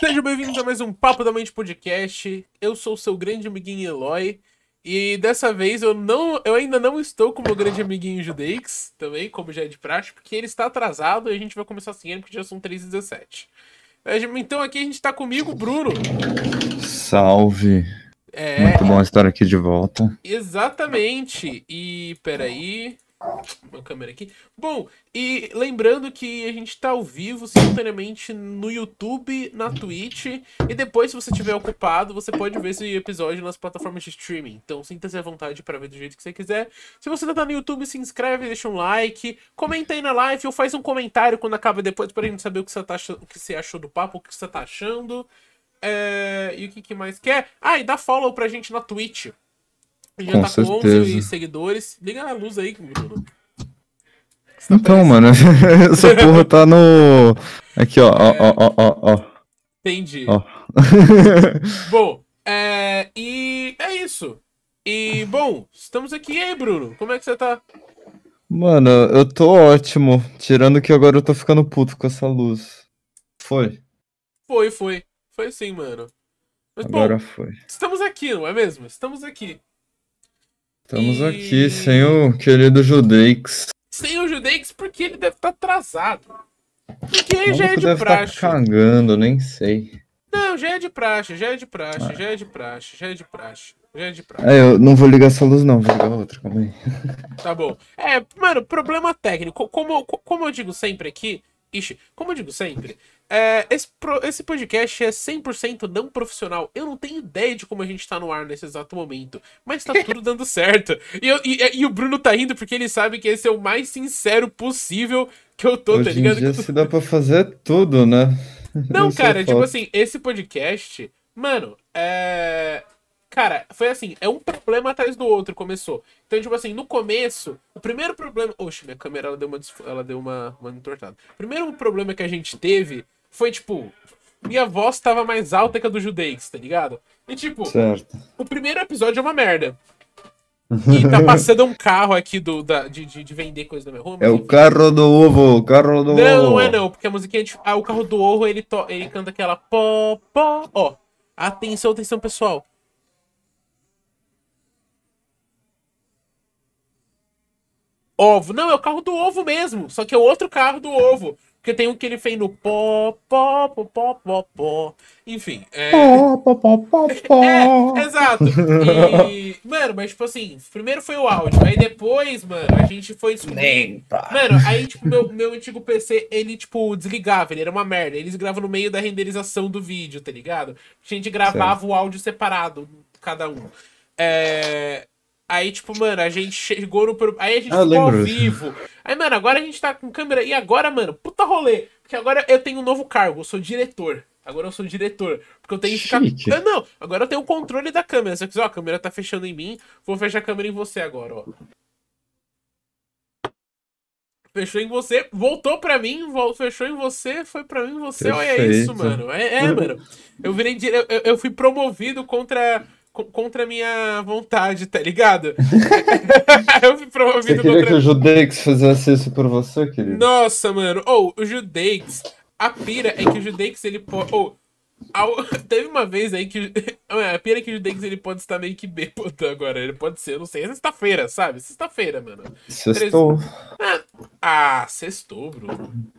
Sejam bem-vindos a mais um Papo da Mente Podcast. Eu sou o seu grande amiguinho Eloy. E dessa vez eu não, eu ainda não estou com o meu grande amiguinho Judeix, também, como já é de praxe, porque ele está atrasado e a gente vai começar assim porque já são 3h17. Então aqui a gente está comigo, Bruno. Salve. É. Muito bom estar aqui de volta. Exatamente. E peraí. Uma câmera aqui. Bom, e lembrando que a gente tá ao vivo simultaneamente no YouTube, na Twitch, e depois, se você estiver ocupado, você pode ver esse episódio nas plataformas de streaming. Então, sinta-se à vontade para ver do jeito que você quiser. Se você tá no YouTube, se inscreve, deixa um like, comenta aí na live ou faz um comentário quando acaba depois pra gente saber o que você, tá achando, o que você achou do papo, o que você tá achando. É... E o que, que mais quer? Ah, e dá follow pra gente na Twitch. Já com tá certeza. com 11 seguidores. Liga a luz aí, Bruno. Tá então, mano, essa porra tá no. Aqui, ó, ó, ó, ó, ó. Entendi. Ó. bom, é... e é isso. E, bom, estamos aqui. E aí, Bruno? Como é que você tá? Mano, eu tô ótimo. Tirando que agora eu tô ficando puto com essa luz. Foi? Foi, foi. Foi sim, mano. Mas, agora bom, foi. Estamos aqui, não é mesmo? Estamos aqui. Estamos e... aqui sem o querido Judeix. Sem o Judeix porque ele deve estar tá atrasado. Porque já é de deve tá praxe. Tá cagando, nem sei. Não, já é de praxe, já é de praxe, ah. já é de praxe, já é de praxe. Já é de praxe. É, eu não vou ligar essa luz, não, vou ligar outra, calma aí. Tá bom. É, mano, problema técnico. Como, como eu digo sempre aqui, Ixi, como eu digo sempre, é, esse, esse podcast é 100% não profissional. Eu não tenho ideia de como a gente tá no ar nesse exato momento. Mas tá tudo dando certo. E, eu, e, e, o Bruno tá rindo porque ele sabe que esse é o mais sincero possível que eu tô, tá Hoje tá ligado? Em dia se dá pra fazer tudo, né? Não, cara, tipo assim, esse podcast, mano, é. Cara, foi assim, é um problema atrás do outro, começou. Então, tipo assim, no começo, o primeiro problema. Oxe, minha câmera ela deu uma, ela deu uma, uma entortada. O primeiro problema que a gente teve foi, tipo, minha voz tava mais alta que a do Judex, tá ligado? E, tipo, certo. o primeiro episódio é uma merda. E tá passando um carro aqui do, da, de, de, de vender coisa da minha rua. É o carro do ovo, o carro do não, ovo. Não, é não, porque a musiquinha de. Ah, o carro do ovo, ele, to, ele canta aquela pó, pó. Ó, atenção, atenção, pessoal. Ovo. Não, é o carro do ovo mesmo. Só que é o outro carro do ovo. Porque tem um que ele fez no pó, pó, pó, pó, pó, pó. Enfim. É... Pó, pó, pó, pó, pó. É, exato. E, mano, mas tipo assim, primeiro foi o áudio. Aí depois, mano, a gente foi descobrir. Mano, aí, tipo, meu, meu antigo PC, ele, tipo, desligava, ele era uma merda. Eles gravam no meio da renderização do vídeo, tá ligado? A gente gravava certo. o áudio separado, cada um. É. Aí, tipo, mano, a gente chegou no. Aí a gente ah, ficou ao vivo. Aí, mano, agora a gente tá com câmera. E agora, mano, puta rolê. Porque agora eu tenho um novo cargo, eu sou diretor. Agora eu sou diretor. Porque eu tenho que ficar. Ah, não, agora eu tenho o controle da câmera. Se eu quiser, ó, a câmera tá fechando em mim. Vou fechar a câmera em você agora, ó. Fechou em você, voltou pra mim, fechou em você, foi pra mim você. Perfeito. Olha isso, mano. É, é mano. Eu virei. Eu, eu fui promovido contra contra a minha vontade, tá ligado? eu fui promovido você queria contra... que o Judeix fizesse isso por você, querido? Nossa, mano. Ou, oh, o Judeix... A pira é que o Judeix, ele pode... Oh, ao... Teve uma vez aí que... A pira é que o Judeix, ele pode estar meio que bêbado agora. Ele pode ser, eu não sei. É sexta-feira, sabe? Sexta-feira, mano. Sextou. Ah, ah, sextou, Bruno.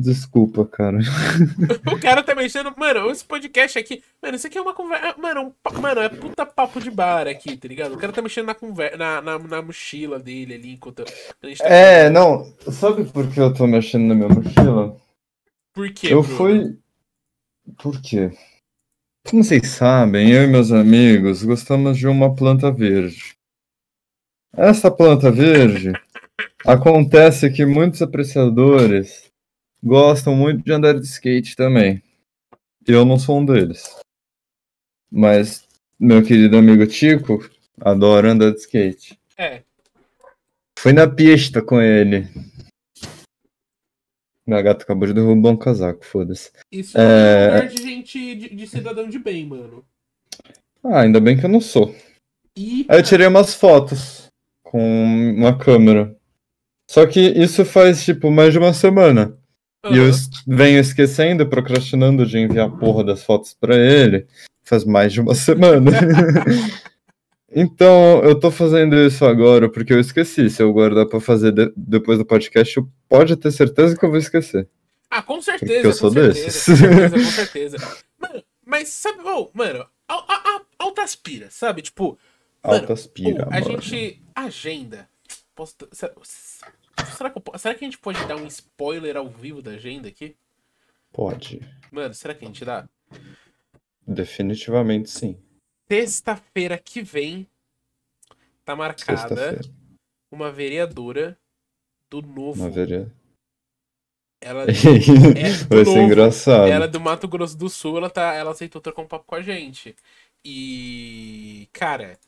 Desculpa, cara. o cara tá mexendo. Mano, esse podcast aqui. Mano, isso aqui é uma conversa. Mano, um... mano, é puta papo de bar aqui, tá ligado? O cara tá mexendo na, conver... na, na, na mochila dele ali enquanto. Tá é, não. Sabe por que eu tô mexendo na minha mochila? Por quê? Eu Bruno? fui. Por quê? Como vocês sabem, eu e meus amigos gostamos de uma planta verde. Essa planta verde acontece que muitos apreciadores gostam muito de andar de skate também. Eu não sou um deles. Mas meu querido amigo Tico adora andar de skate. É. Fui na pista com ele. Minha gata acabou de derrubar um casaco, foda-se. Isso é, é um lugar de gente, de, de, cidadão de bem, mano. Ah, ainda bem que eu não sou. E... Aí eu tirei umas fotos com uma câmera. Só que isso faz, tipo, mais de uma semana. E eu venho esquecendo, procrastinando de enviar a porra das fotos pra ele. Faz mais de uma semana. então, eu tô fazendo isso agora porque eu esqueci. Se eu guardar pra fazer de- depois do podcast, eu pode ter certeza que eu vou esquecer. Ah, com Porque certeza, eu sou certeza, desses. com certeza, com certeza. Mano, mas sabe, oh, mano, a, a, a, altas piras, sabe? Tipo, Mano, Altas pira, oh, a gente. Agenda. Posso, será, que eu será que a gente pode dar um spoiler ao vivo da agenda aqui? Pode. Mano, será que a gente dá? Definitivamente sim. Sexta-feira que vem tá marcada uma vereadora do novo. Uma vereadora. Ela, Vai do ser novo. engraçado. ela é do Mato Grosso do Sul, ela, tá, ela aceitou trocar um papo com a gente. E. Cara.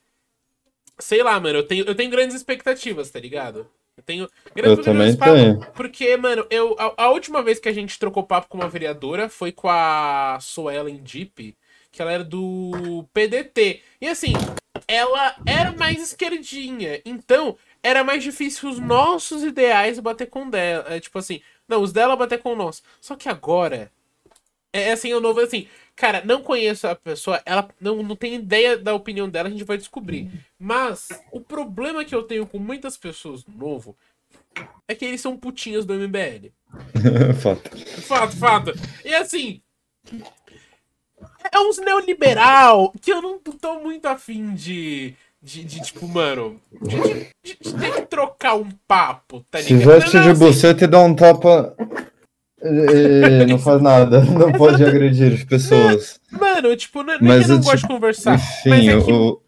Sei lá, mano, eu tenho, eu tenho grandes expectativas, tá ligado? Eu tenho grandes Eu também tenho. Porque, mano, eu, a, a última vez que a gente trocou papo com uma vereadora foi com a Suelen Deep, que ela era do PDT. E assim, ela era mais esquerdinha. Então, era mais difícil os nossos ideais bater com dela. É, tipo assim, não, os dela bater com o nosso. Só que agora. É assim, o novo assim. Cara, não conheço a pessoa, ela não, não tem ideia da opinião dela, a gente vai descobrir. Mas o problema que eu tenho com muitas pessoas do novo é que eles são putinhas do MBL. Fato. Fato, fato. E assim. É uns neoliberal que eu não tô muito afim de. De, de, tipo, mano. De, de- de- ter que trocar um papo, tá Se ligado? veste Não, de assim, buceta e dá um tapa. E- e não faz nada. Não pode agredir pessoas. Mano, tipo, não, não é Mas que eu não eu, gosto de tipo, conversar. mas Enfim, é que, o.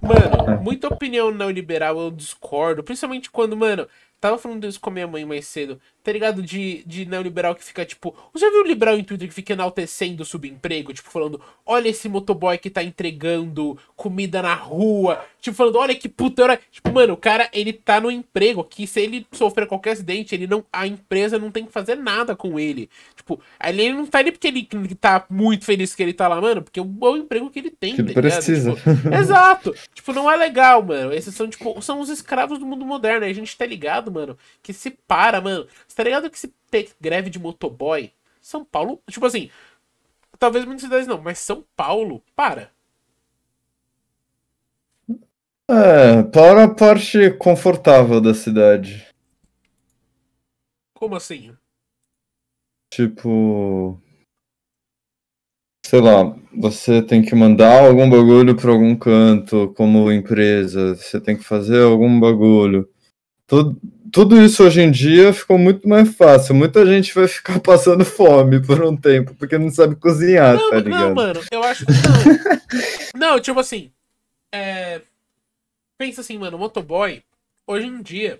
mano, muita opinião neoliberal eu discordo. Principalmente quando, mano, tava falando isso com a minha mãe mais cedo. Tá ligado? De, de neoliberal que fica, tipo. Você já viu o liberal em Twitter que fica enaltecendo o subemprego? Tipo, falando, olha esse motoboy que tá entregando comida na rua. Tipo, falando, olha que puta hora. Tipo, mano, o cara, ele tá no emprego que se ele sofrer qualquer acidente, ele não. A empresa não tem que fazer nada com ele. Tipo, ali ele não tá ali porque ele, tá muito feliz que ele tá lá, mano. Porque é o, emprego que ele tem, Que tá precisa. Tipo, Exato. Tipo, não é legal, mano. Esses são, tipo, são os escravos do mundo moderno. Aí a gente tá ligado, mano, que se para, mano. Tá ligado que se ter greve de motoboy, São Paulo, tipo assim, talvez muitas cidades não, mas São Paulo, para. É, para a parte confortável da cidade. Como assim? Tipo. Sei lá, você tem que mandar algum bagulho pra algum canto, como empresa, você tem que fazer algum bagulho. Tudo, tudo isso hoje em dia ficou muito mais fácil. Muita gente vai ficar passando fome por um tempo, porque não sabe cozinhar, Não, tá não, ligado? mano, eu acho que não. não, tipo assim, é... pensa assim, mano, motoboy, hoje em dia,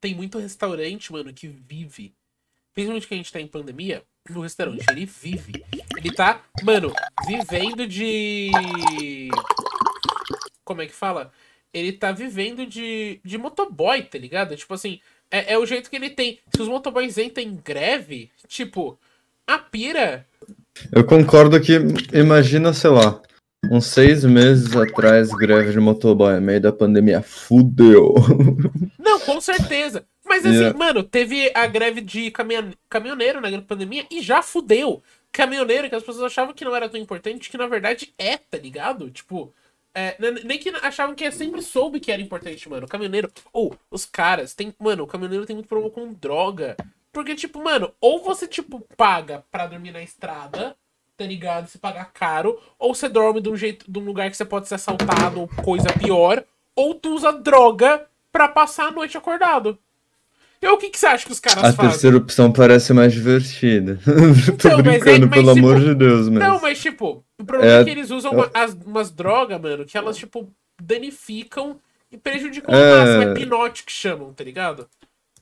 tem muito restaurante, mano, que vive. Principalmente que a gente tá em pandemia, o restaurante, ele vive. Ele tá, mano, vivendo de. Como é que fala? Ele tá vivendo de, de motoboy, tá ligado? Tipo assim, é, é o jeito que ele tem. Se os motoboys entram em greve, tipo, a pira. Eu concordo que, imagina, sei lá, uns seis meses atrás, greve de motoboy, meio da pandemia, fudeu. Não, com certeza. Mas assim, Yeah. mano, teve a greve de caminhone- caminhoneiro na pandemia e já fudeu. Caminhoneiro que as pessoas achavam que não era tão importante, que na verdade é, tá ligado? Tipo, é, nem que achavam que sempre soube que era importante, mano. Caminhoneiro, ou os caras, tem, mano, o caminhoneiro tem muito problema com droga. Porque, tipo, mano, ou você, tipo, paga pra dormir na estrada, tá ligado? Se pagar caro, ou você dorme de um jeito, de um lugar que você pode ser assaltado ou coisa pior, ou tu usa droga pra passar a noite acordado. E o que, que você acha que os caras A fazem? terceira opção parece mais divertida. Tô Então, mas é- brincando, mas, pelo tipo, amor de Deus, mesmo. Não, mas tipo, o problema é, É- que eles usam uma- as- umas drogas, mano, que elas, tipo, danificam e prejudicam É. o máximo. É pinote que chamam, tá ligado?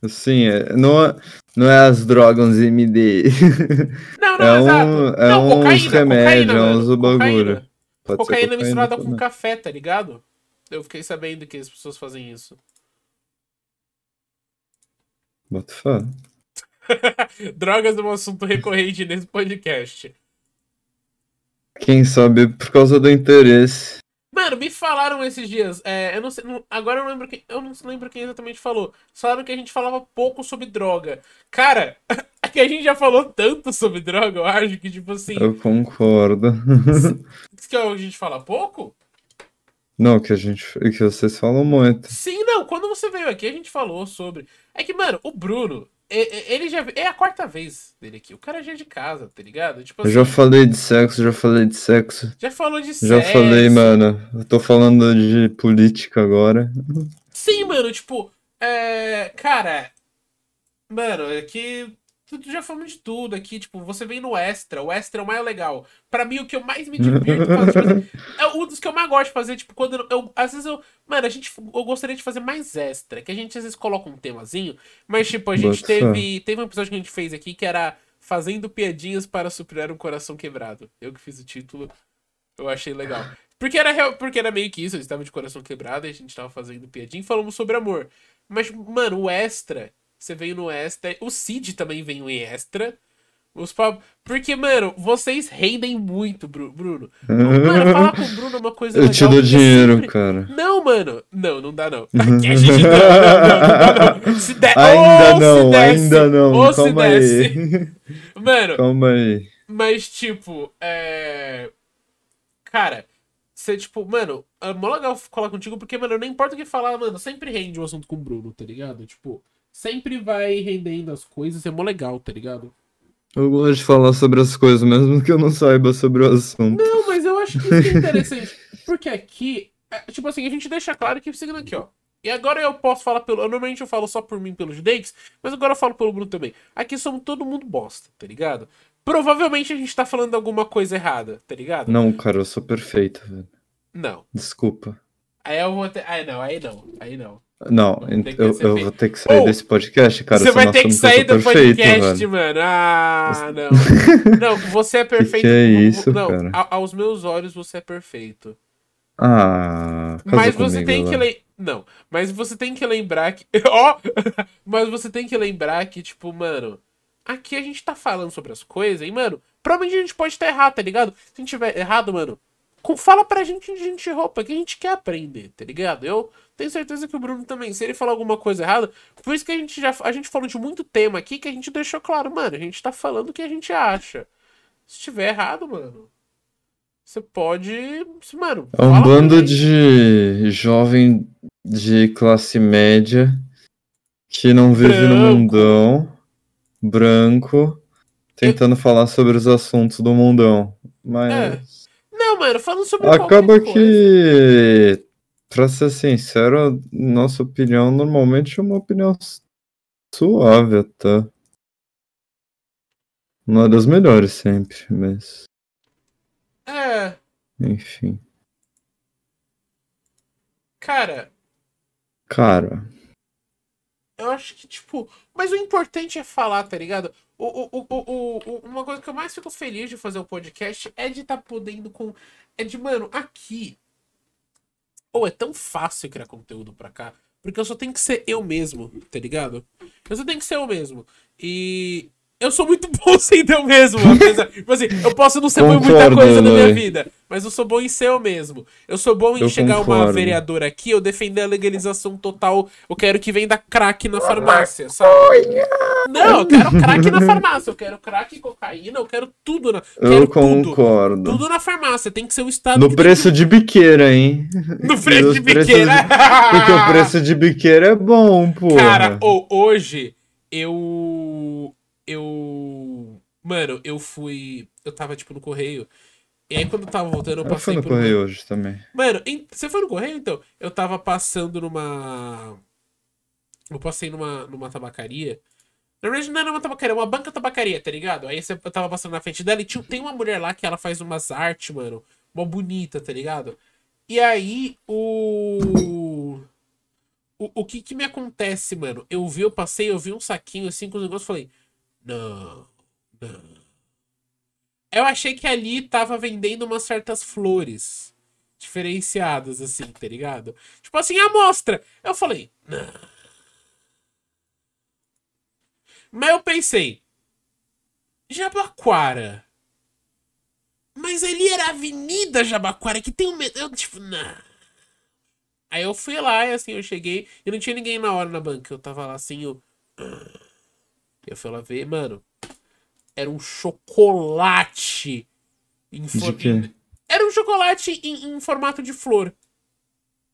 Sim, é- não, é- não é as drogas MD. Não, não, É, exato. um, é não, uns cocaína, remédios, cocaína, é mano, uns bagulho. cocaína. Ser Cocaína misturada com também. café, tá ligado? Eu fiquei sabendo que as pessoas fazem isso. Bota fé. Drogas é um assunto recorrente nesse podcast. Quem sabe por causa do interesse. Mano, me falaram esses dias. É, eu não sei. Não, agora eu não lembro quem. Eu não lembro quem exatamente falou. Falaram que a gente falava pouco sobre droga. Cara, é que a gente já falou tanto sobre droga, eu acho que, tipo assim. Eu concordo. que a gente fala pouco? Não, que a gente. que vocês falam muito. Sim, não. Quando você veio aqui, a gente falou sobre. É que, mano, o Bruno, ele já. É a quarta vez dele aqui. O cara já é de casa, tá ligado? Tipo assim, eu já assim, falei de sexo, já falei de sexo. Já falou de sexo. Já falei, mano. Eu tô falando de política agora. Sim, mano, tipo. É. Cara. Mano, é que já falamos de tudo aqui, tipo, você vem no extra, o extra é o mais legal. Para mim, o que eu mais me divirto fazer, tipo, é um dos que eu mais gosto de fazer, tipo, quando eu, às vezes eu, mano, a gente, eu gostaria de fazer mais extra, que a gente às vezes coloca um temazinho, mas tipo, a gente teve, teve um episódio que a gente fez aqui que era fazendo piadinhas para superar um coração quebrado. Eu que fiz o título, eu achei legal. Porque era, porque era meio que isso, eles estavam de coração quebrado e a gente tava fazendo piadinha e falamos sobre amor. Mas, mano, o extra você veio no extra. O Cid também veio em extra. Os pop... Porque, mano, vocês rendem muito, Bruno. Mano, falar com o Bruno é uma coisa Eu legal, te dou dinheiro, sempre... cara. Não, mano. Não, não dá não. Aqui a gente não, não, não, não, não. Se der... Ainda oh, não, se ainda não. Ou Calma se desce. Mano. Calma aí. Mas, tipo, é... Cara, você, tipo, mano, é mó legal falar contigo, porque, mano, não importa o que falar, mano, sempre rende um assunto com o Bruno, tá ligado? Tipo sempre vai rendendo as coisas, é mó legal, tá ligado? Eu gosto de falar sobre as coisas, mesmo que eu não saiba sobre o assunto. Não, mas eu acho que isso é interessante. porque aqui, é, tipo assim, a gente deixa claro que seguindo aqui, ó. E agora eu posso falar pelo. Normalmente eu falo só por mim pelos Dakes, mas agora eu falo pelo Bruno também. Aqui somos todo mundo bosta, tá ligado? Provavelmente a gente tá falando alguma coisa errada, tá ligado? Não, cara, eu sou perfeito, velho. Não. Desculpa. Aí eu vou ter. Aí não, aí não, aí não. Não, eu, eu vou ter que sair desse podcast, cara. Você vai ter que sair do perfeito, podcast, mano. Ah, não. não, você é perfeito. Que, que é isso, não, cara? Aos meus olhos você é perfeito. Ah, mas você comigo, tem que lembrar. Não, mas você tem que lembrar que. Ó! oh! mas você tem que lembrar que, tipo, mano. Aqui a gente tá falando sobre as coisas e, mano, provavelmente a gente pode estar errado, tá ligado? Se a gente tiver errado, mano, fala pra gente a gente errou, que a gente quer aprender, tá ligado? Eu tenho certeza que o Bruno também, se ele falar alguma coisa errada, por isso que a gente já a gente falou de muito tema aqui que a gente deixou claro, mano, a gente tá falando o que a gente acha. Se estiver errado, mano, você pode, mano, é um bando de jovem de classe média que não vive branco. no mundão, branco, tentando Eu... falar sobre os assuntos do mundão. Mas é. Não, mano, falando sobre Acaba que Pra ser sincero, nossa opinião normalmente é uma opinião suave até. Não é das melhores sempre, mas. É. Enfim. Cara. Cara. Eu acho que, tipo. Mas o importante é falar, tá ligado? O, o, o, uma coisa que eu mais fico feliz de fazer o podcast é de estar tá podendo com. É de, mano, aqui ou é tão fácil criar conteúdo pra cá, porque eu só tenho que ser eu mesmo, tá ligado? Eu só tenho que ser eu mesmo. E eu sou muito bom sem eu mesmo. Apesar, tipo assim, eu posso não ser bom em muita coisa na minha vida, mas eu sou bom em ser eu mesmo. Eu sou bom em eu chegar concordo. uma vereadora aqui, eu defender a legalização total. Eu quero que venda crack na farmácia, sabe? Não, eu quero crack na farmácia. Eu quero crack e cocaína, eu quero tudo na. Quero eu concordo. Tudo, tudo na farmácia. Tem que ser o estado. No preço de biqueira, hein? No preço de biqueira. De... Porque o preço de biqueira é bom, pô. Cara, hoje eu eu. Mano, eu fui. Eu tava, tipo, no correio. E aí, quando eu tava voltando, eu passei. Eu fui no por correio uma... hoje também. Mano, em... você foi no correio então? Eu tava passando numa. Eu passei numa, numa tabacaria. Na verdade, não era uma tabacaria, uma banca tabacaria, tá ligado? Aí eu tava passando na frente dela e tinha, tem uma mulher lá que ela faz umas artes, mano. Uma bonita, tá ligado? E aí, o. O, o que que me acontece, mano? Eu vi, eu passei, eu vi um saquinho assim com os negócios falei. Não, não. Eu achei que ali tava vendendo umas certas flores diferenciadas, assim, tá ligado? Tipo assim, amostra. Eu falei, não. Mas eu pensei, Jabaquara Mas ali era a Avenida Jabaquara, que tem um. Eu, tipo, não. Aí eu fui lá e assim, eu cheguei e não tinha ninguém na hora na banca. Eu tava lá assim, eu. Eu fui lá ver, mano. Era um chocolate. Em for... De Era um chocolate em, em, formato de flor.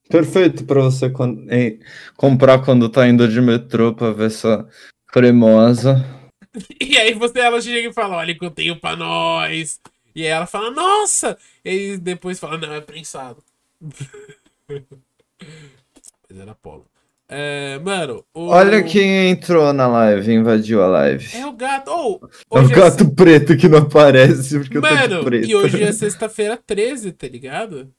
Perfeito para você quando, em, comprar quando tá indo de metrô pra ver essa cremosa. E aí você ela chega e fala, olha que eu tenho pra nós. E aí ela fala, nossa! E aí depois fala, não, é prensado. Mas era polo. É, mano, o... Olha quem entrou na live, invadiu a live. É o gato. Oh, é o é gato é... preto que não aparece porque mano, eu tô de preto. E hoje é sexta-feira 13, tá ligado?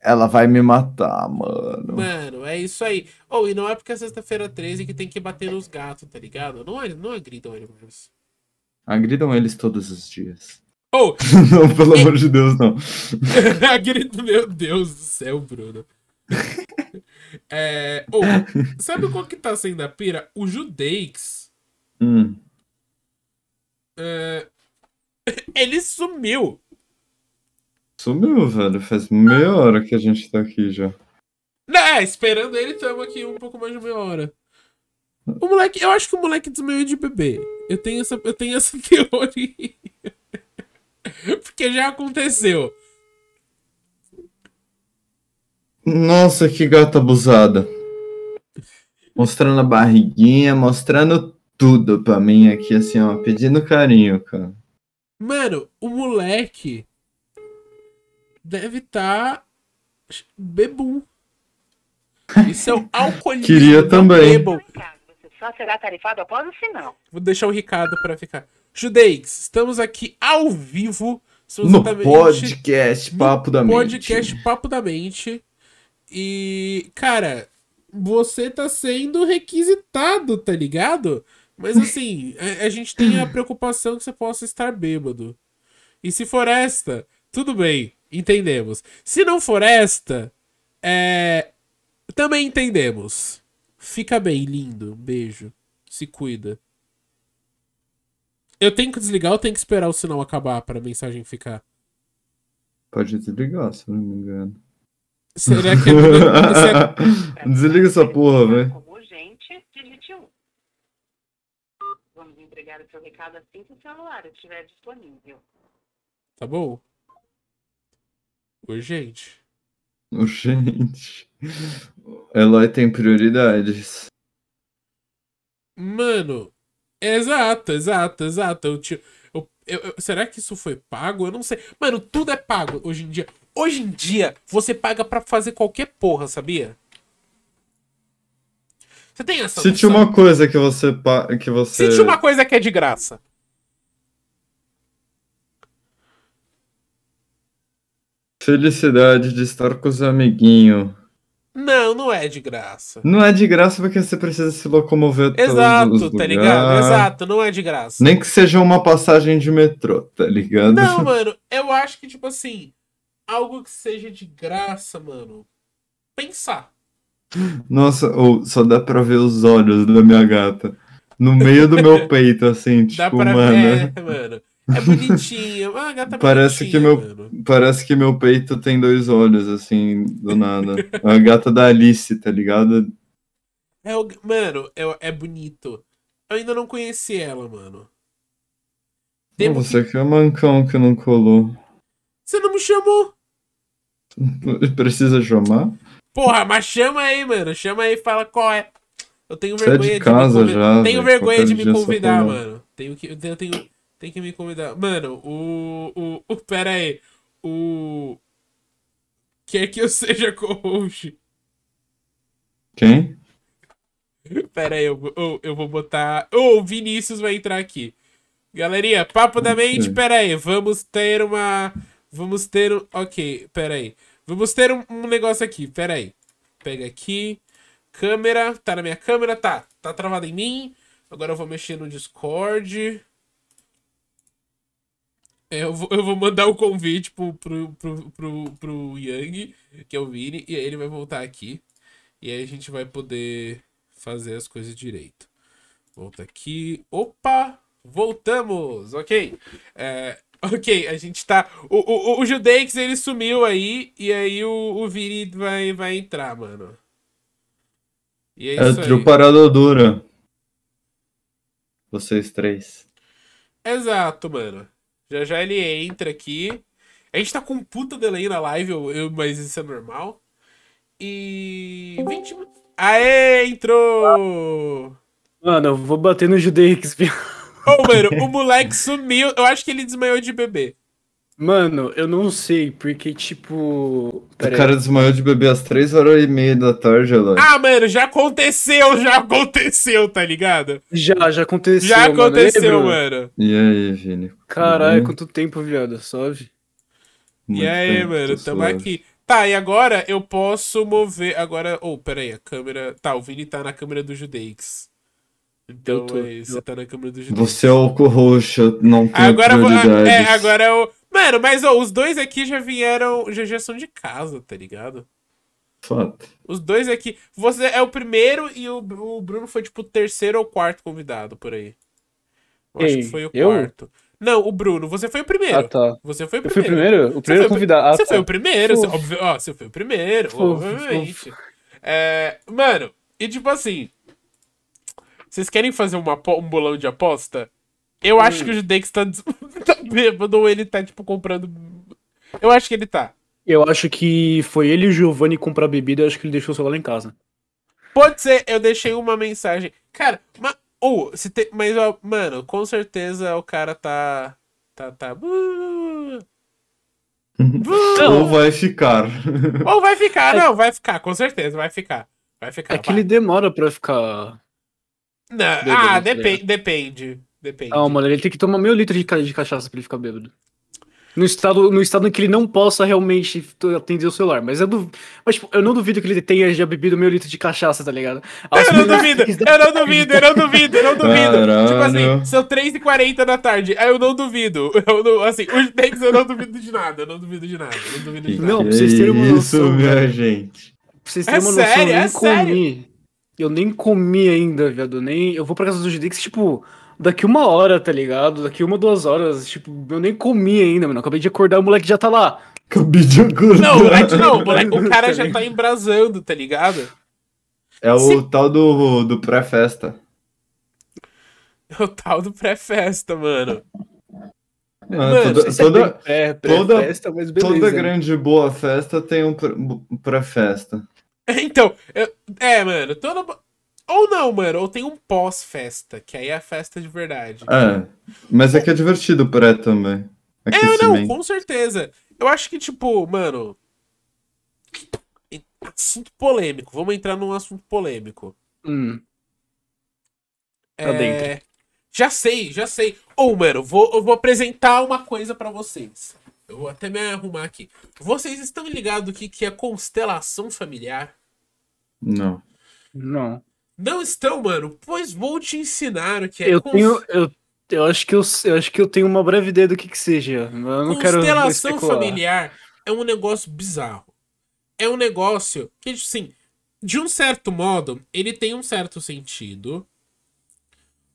Ela vai me matar, mano. Mano, é isso aí. Oh, e não é porque é sexta-feira 13 que tem que bater nos gatos, tá ligado? Não, é, não agridam eles. Agridam eles todos os dias. Oh! não, pelo é... amor de Deus, não. Agridam, meu Deus do céu, Bruno. é, oh, sabe qual que tá sendo a pira? O Judeix. Hum. É, ele sumiu. Sumiu, velho. Faz meia hora que a gente tá aqui já. É, esperando ele, estamos aqui um pouco mais de meia hora. O moleque, eu acho que o moleque desmaiou de bebê. Eu tenho essa, eu tenho essa teoria. Porque já aconteceu. Nossa, que gata abusada. Mostrando a barriguinha, mostrando tudo pra mim aqui, assim, ó, pedindo carinho, cara. Mano, o moleque deve estar tá bebum. Isso é o alcoolismo. Queria também. Só será tarifado após o final. Vou deixar o Ricardo para ficar. Judeix, estamos aqui ao vivo. No podcast Papo da Mente. Podcast Papo da Mente. E, cara, você tá sendo requisitado, tá ligado? Mas assim, a, a, gente tem a preocupação que você possa estar bêbado. E se for esta, tudo bem, entendemos. Se não for esta, é. Também entendemos. Fica bem, lindo. Beijo. Se cuida. Eu tenho que desligar ou tenho que esperar o sinal acabar para a mensagem ficar? Pode desligar, se não me engano. Será que. É... Desliga essa porra, velho. Como urgente, digite 1. Vamos entregar o seu recado assim que o celular estiver disponível. Tá bom. Urgente. Urgente. Eloy tem prioridades. Mano, exato, exato, exato. Eu, eu, eu, será que isso foi pago? Eu não sei. Mano, tudo é pago hoje em dia. Hoje em dia, você paga para fazer qualquer porra, sabia? Você tem essa noção? uma coisa que você... Que você... Cite uma coisa que é de graça. Felicidade de estar com os amiguinhos. Não, não é de graça. Não é de graça porque você precisa se locomover Exato, todos os tá ligado? Exato, não é de graça. Nem que seja uma passagem de metrô, tá ligado? Não, mano, eu acho que, tipo assim, algo que seja de graça, mano. Pensar. Nossa, oh, só dá pra ver os olhos da minha gata. No meio do meu peito, assim, tipo, dá pra mano. Ver, é, mano. É bonitinha. Ah, gata parece que meu mano. Parece que meu peito tem dois olhos, assim, do nada. É a gata da Alice, tá ligado? É o... Mano, é, é bonito. Eu ainda não conheci ela, mano. Temos você que é mancão que não colou. Você não me chamou? Precisa chamar? Porra, mas chama aí, mano. Chama aí e fala qual é. Eu tenho vergonha é de, casa de já, Tenho vergonha de me convidar, mano. Tenho que, eu tenho, tenho que me convidar. Mano, o. O. o pera aí. O. Quer que eu seja co-host? Quem? Pera aí, eu, eu, eu vou botar. Oh, o Vinícius vai entrar aqui. Galerinha, papo da mente, pera aí. Vamos ter uma. Vamos ter um. Ok, pera aí. Vamos ter um, um negócio aqui, pera aí. Pega aqui. Câmera. Tá na minha câmera? Tá. Tá travada em mim. Agora eu vou mexer no Discord. É, eu, vou, eu vou mandar o convite pro, pro, pro, pro, pro Yang, que é o Vini, e aí ele vai voltar aqui. E aí a gente vai poder fazer as coisas direito. Volta aqui. Opa! Voltamos! Ok. É, Ok, a gente tá. O, o, o Judeix ele sumiu aí, e aí o, o Vini vai, vai entrar, mano. E é, é isso trio parada dura. Vocês três. Exato, mano. Já já ele entra aqui. A gente tá com um puta delay na live, eu, eu, mas isso é normal. E. 20 minutos. Aê, entrou! Mano, eu vou bater no Judeix. Ô, oh, mano, o moleque sumiu. Eu acho que ele desmaiou de bebê. Mano, eu não sei, porque, tipo. Pera o cara aí. desmaiou de bebê às 3 horas e meia da tarde, lá. Ah, mano, já aconteceu, já aconteceu, tá ligado? Já, já aconteceu. Já aconteceu, mano. mano. E aí, Vini? Caralho, quanto tempo, viado, Suave. e aí, tempo, mano, tamo suave. aqui. Tá, e agora eu posso mover. Agora. Oh, pera aí, a câmera. Tá, o Vini tá na câmera do Judeix. Então, tô, é, você tá na câmera do Judeix. Você é o co-host, não tem agora, É, agora é o. Mano, mas ó, os dois aqui já vieram. Já, já são de casa, tá ligado? Fato. Os dois aqui. Você é o primeiro e o, o Bruno foi tipo o terceiro ou quarto convidado por aí. Eu Ei, acho que foi o eu? quarto. Não, o Bruno, você foi o primeiro. Ah, tá. Você foi o primeiro. Eu fui o primeiro? O primeiro convidado. Ah, você tá. foi o primeiro. Você, óbvio, ó, você foi o primeiro, obviamente. É, mano, e tipo assim. Vocês querem fazer uma, um bolão de aposta? Eu hum. acho que o Judex tá, tá bêbado ou ele tá, tipo, comprando. Eu acho que ele tá. Eu acho que foi ele e o Giovanni comprar bebida, eu acho que ele deixou o celular em casa. Pode ser, eu deixei uma mensagem. Cara, mas. Oh, se tem, mas, ó, mano, com certeza o cara tá. Tá, tá. Não. Ou vai ficar. Ou vai ficar, é. não, vai ficar, com certeza, vai ficar. Vai ficar. É que ele demora pra ficar. Não, ah, depende, depende. Depende. Não, mano, ele tem que tomar meio litro de, de cachaça pra ele ficar bêbado. No estado, no estado em que ele não possa realmente atender o celular. Mas eu, duv... Mas, tipo, eu não duvido que ele tenha já bebido meio litro de cachaça, tá ligado? eu não duvido, eu não duvido, eu não duvido, eu não duvido. Tipo assim, são 3h40 da tarde. Aí eu não duvido. Eu não, assim, os takes eu não duvido de nada. Eu não duvido de nada. Eu não duvido de nada. Não, pra vocês terem uma noção. Isso, minha gente. Pra vocês terem é uma noção, sério, eu nem é comi. Sério? Eu nem comi ainda, viado. Nem... Eu vou pra casa do Judix, tipo daqui uma hora, tá ligado? Daqui uma, duas horas. Tipo, eu nem comi ainda, mano. Acabei de acordar, o moleque já tá lá. Acabei de acordar. Não, o moleque não, o, moleque, o cara já tá embrasando, tá ligado? É o Se... tal do, do pré-festa. É o tal do pré-festa, mano. Mano, toda, toda, pré, pré toda, festa, toda grande boa festa tem um pré-festa. Então, eu, é, mano, toda, ou não, mano, ou tem um pós-festa, que aí é a festa de verdade. É, mas é que é divertido o pré também. É, não, com certeza. Eu acho que, tipo, mano. Assunto polêmico. Vamos entrar num assunto polêmico. Hum. É... Tá dentro. Já sei, já sei. Ou, oh, mano, vou, eu vou apresentar uma coisa para vocês. Eu vou até me arrumar aqui. Vocês estão ligados do que, que é constelação familiar? Não. Não. Não estão, mano? Pois vou te ensinar o que é. Eu cons... tenho. Eu, eu, acho que eu, eu acho que eu tenho uma breve ideia do que, que seja. Eu não Constelação quero familiar é um negócio bizarro. É um negócio que, assim, de um certo modo, ele tem um certo sentido.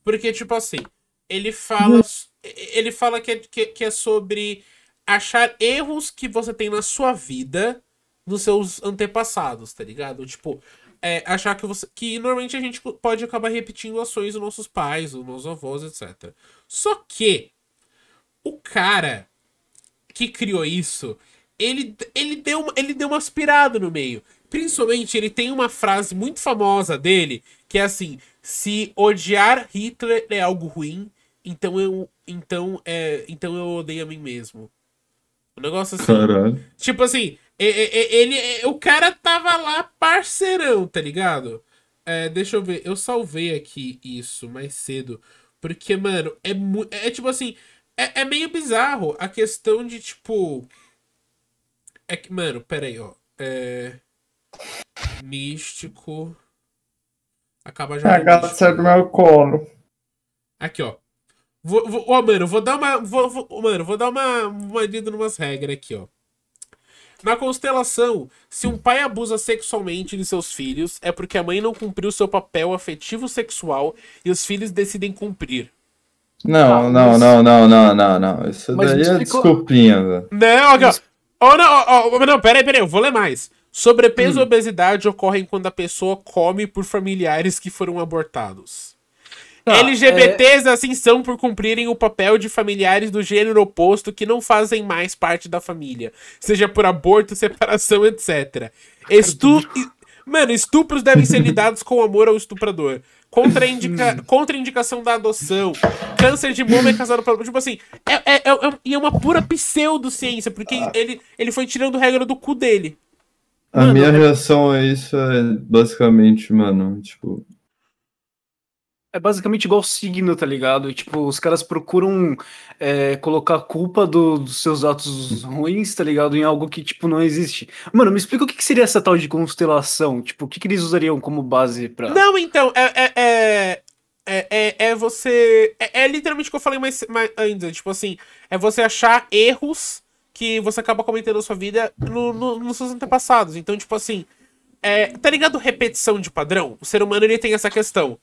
Porque, tipo assim, ele fala. Ele fala que é, que, que é sobre achar erros que você tem na sua vida nos seus antepassados, tá ligado? Tipo, é, achar que você. Que normalmente a gente pode acabar repetindo ações dos nossos pais, dos nossos avós, etc. Só que o cara que criou isso, ele, ele, deu, uma, ele deu uma aspirada no meio. Principalmente, ele tem uma frase muito famosa dele, que é assim: se odiar Hitler é algo ruim, então eu. Então, é, então eu odeio a mim mesmo. Um negócio assim. Caralho. Tipo assim, ele, ele, o cara tava lá parceirão, tá ligado? É, deixa eu ver, eu salvei aqui isso mais cedo. Porque, mano, é, é, é tipo assim, é, é meio bizarro a questão de, tipo. É que, mano, pera aí, ó. É. Místico. Acaba já. Agacha do meu colo. Aqui, ó. Vou, vou, ó, mano, vou dar uma. Vou, vou, mano, vou dar uma, uma lida numas regras aqui, ó. Na constelação, se um pai abusa sexualmente de seus filhos, é porque a mãe não cumpriu seu papel afetivo sexual e os filhos decidem cumprir. Não, Ah, não, mas- não, não, não, não, não. Isso Mas daí é explicou- desculpinha, velho. Não, aqui, ó. Oh, não, ó, ó, não, peraí, peraí, eu vou ler mais. Sobrepeso Hum. e obesidade ocorrem quando a pessoa come por familiares que foram abortados. Tá, LGBTs assim são por cumprirem o papel de familiares do gênero oposto que não fazem mais parte da família, seja por aborto, separação, etc. Estu... e- Mano, estupros devem ser lidados com amor ao estuprador. Contraindica... Hum. Contraindicação da adoção. Câncer de mama é casado para. Tipo assim, é, é, é, é- e é uma pura pseudociência, porque ele, ele foi tirando regra do cu dele. A Mano, minha é- reação a isso é basicamente, mano, tipo, É basicamente igual signo, tá ligado? Tipo, os caras procuram é, colocar a culpa do- dos seus atos ruins, tá ligado? Em algo que, tipo, não existe. Mano, me explica o que, que seria essa tal de constelação? Tipo, o que, que eles usariam como base pra. Não, então, é. É, é, é, é, é você. É, é literalmente o que eu falei mais, mais ainda. Tipo assim, é você achar erros que você acaba cometendo na sua vida no, no- nos seus antepassados. Então, tipo assim. É, tá ligado repetição de padrão? O ser humano ele tem essa questão.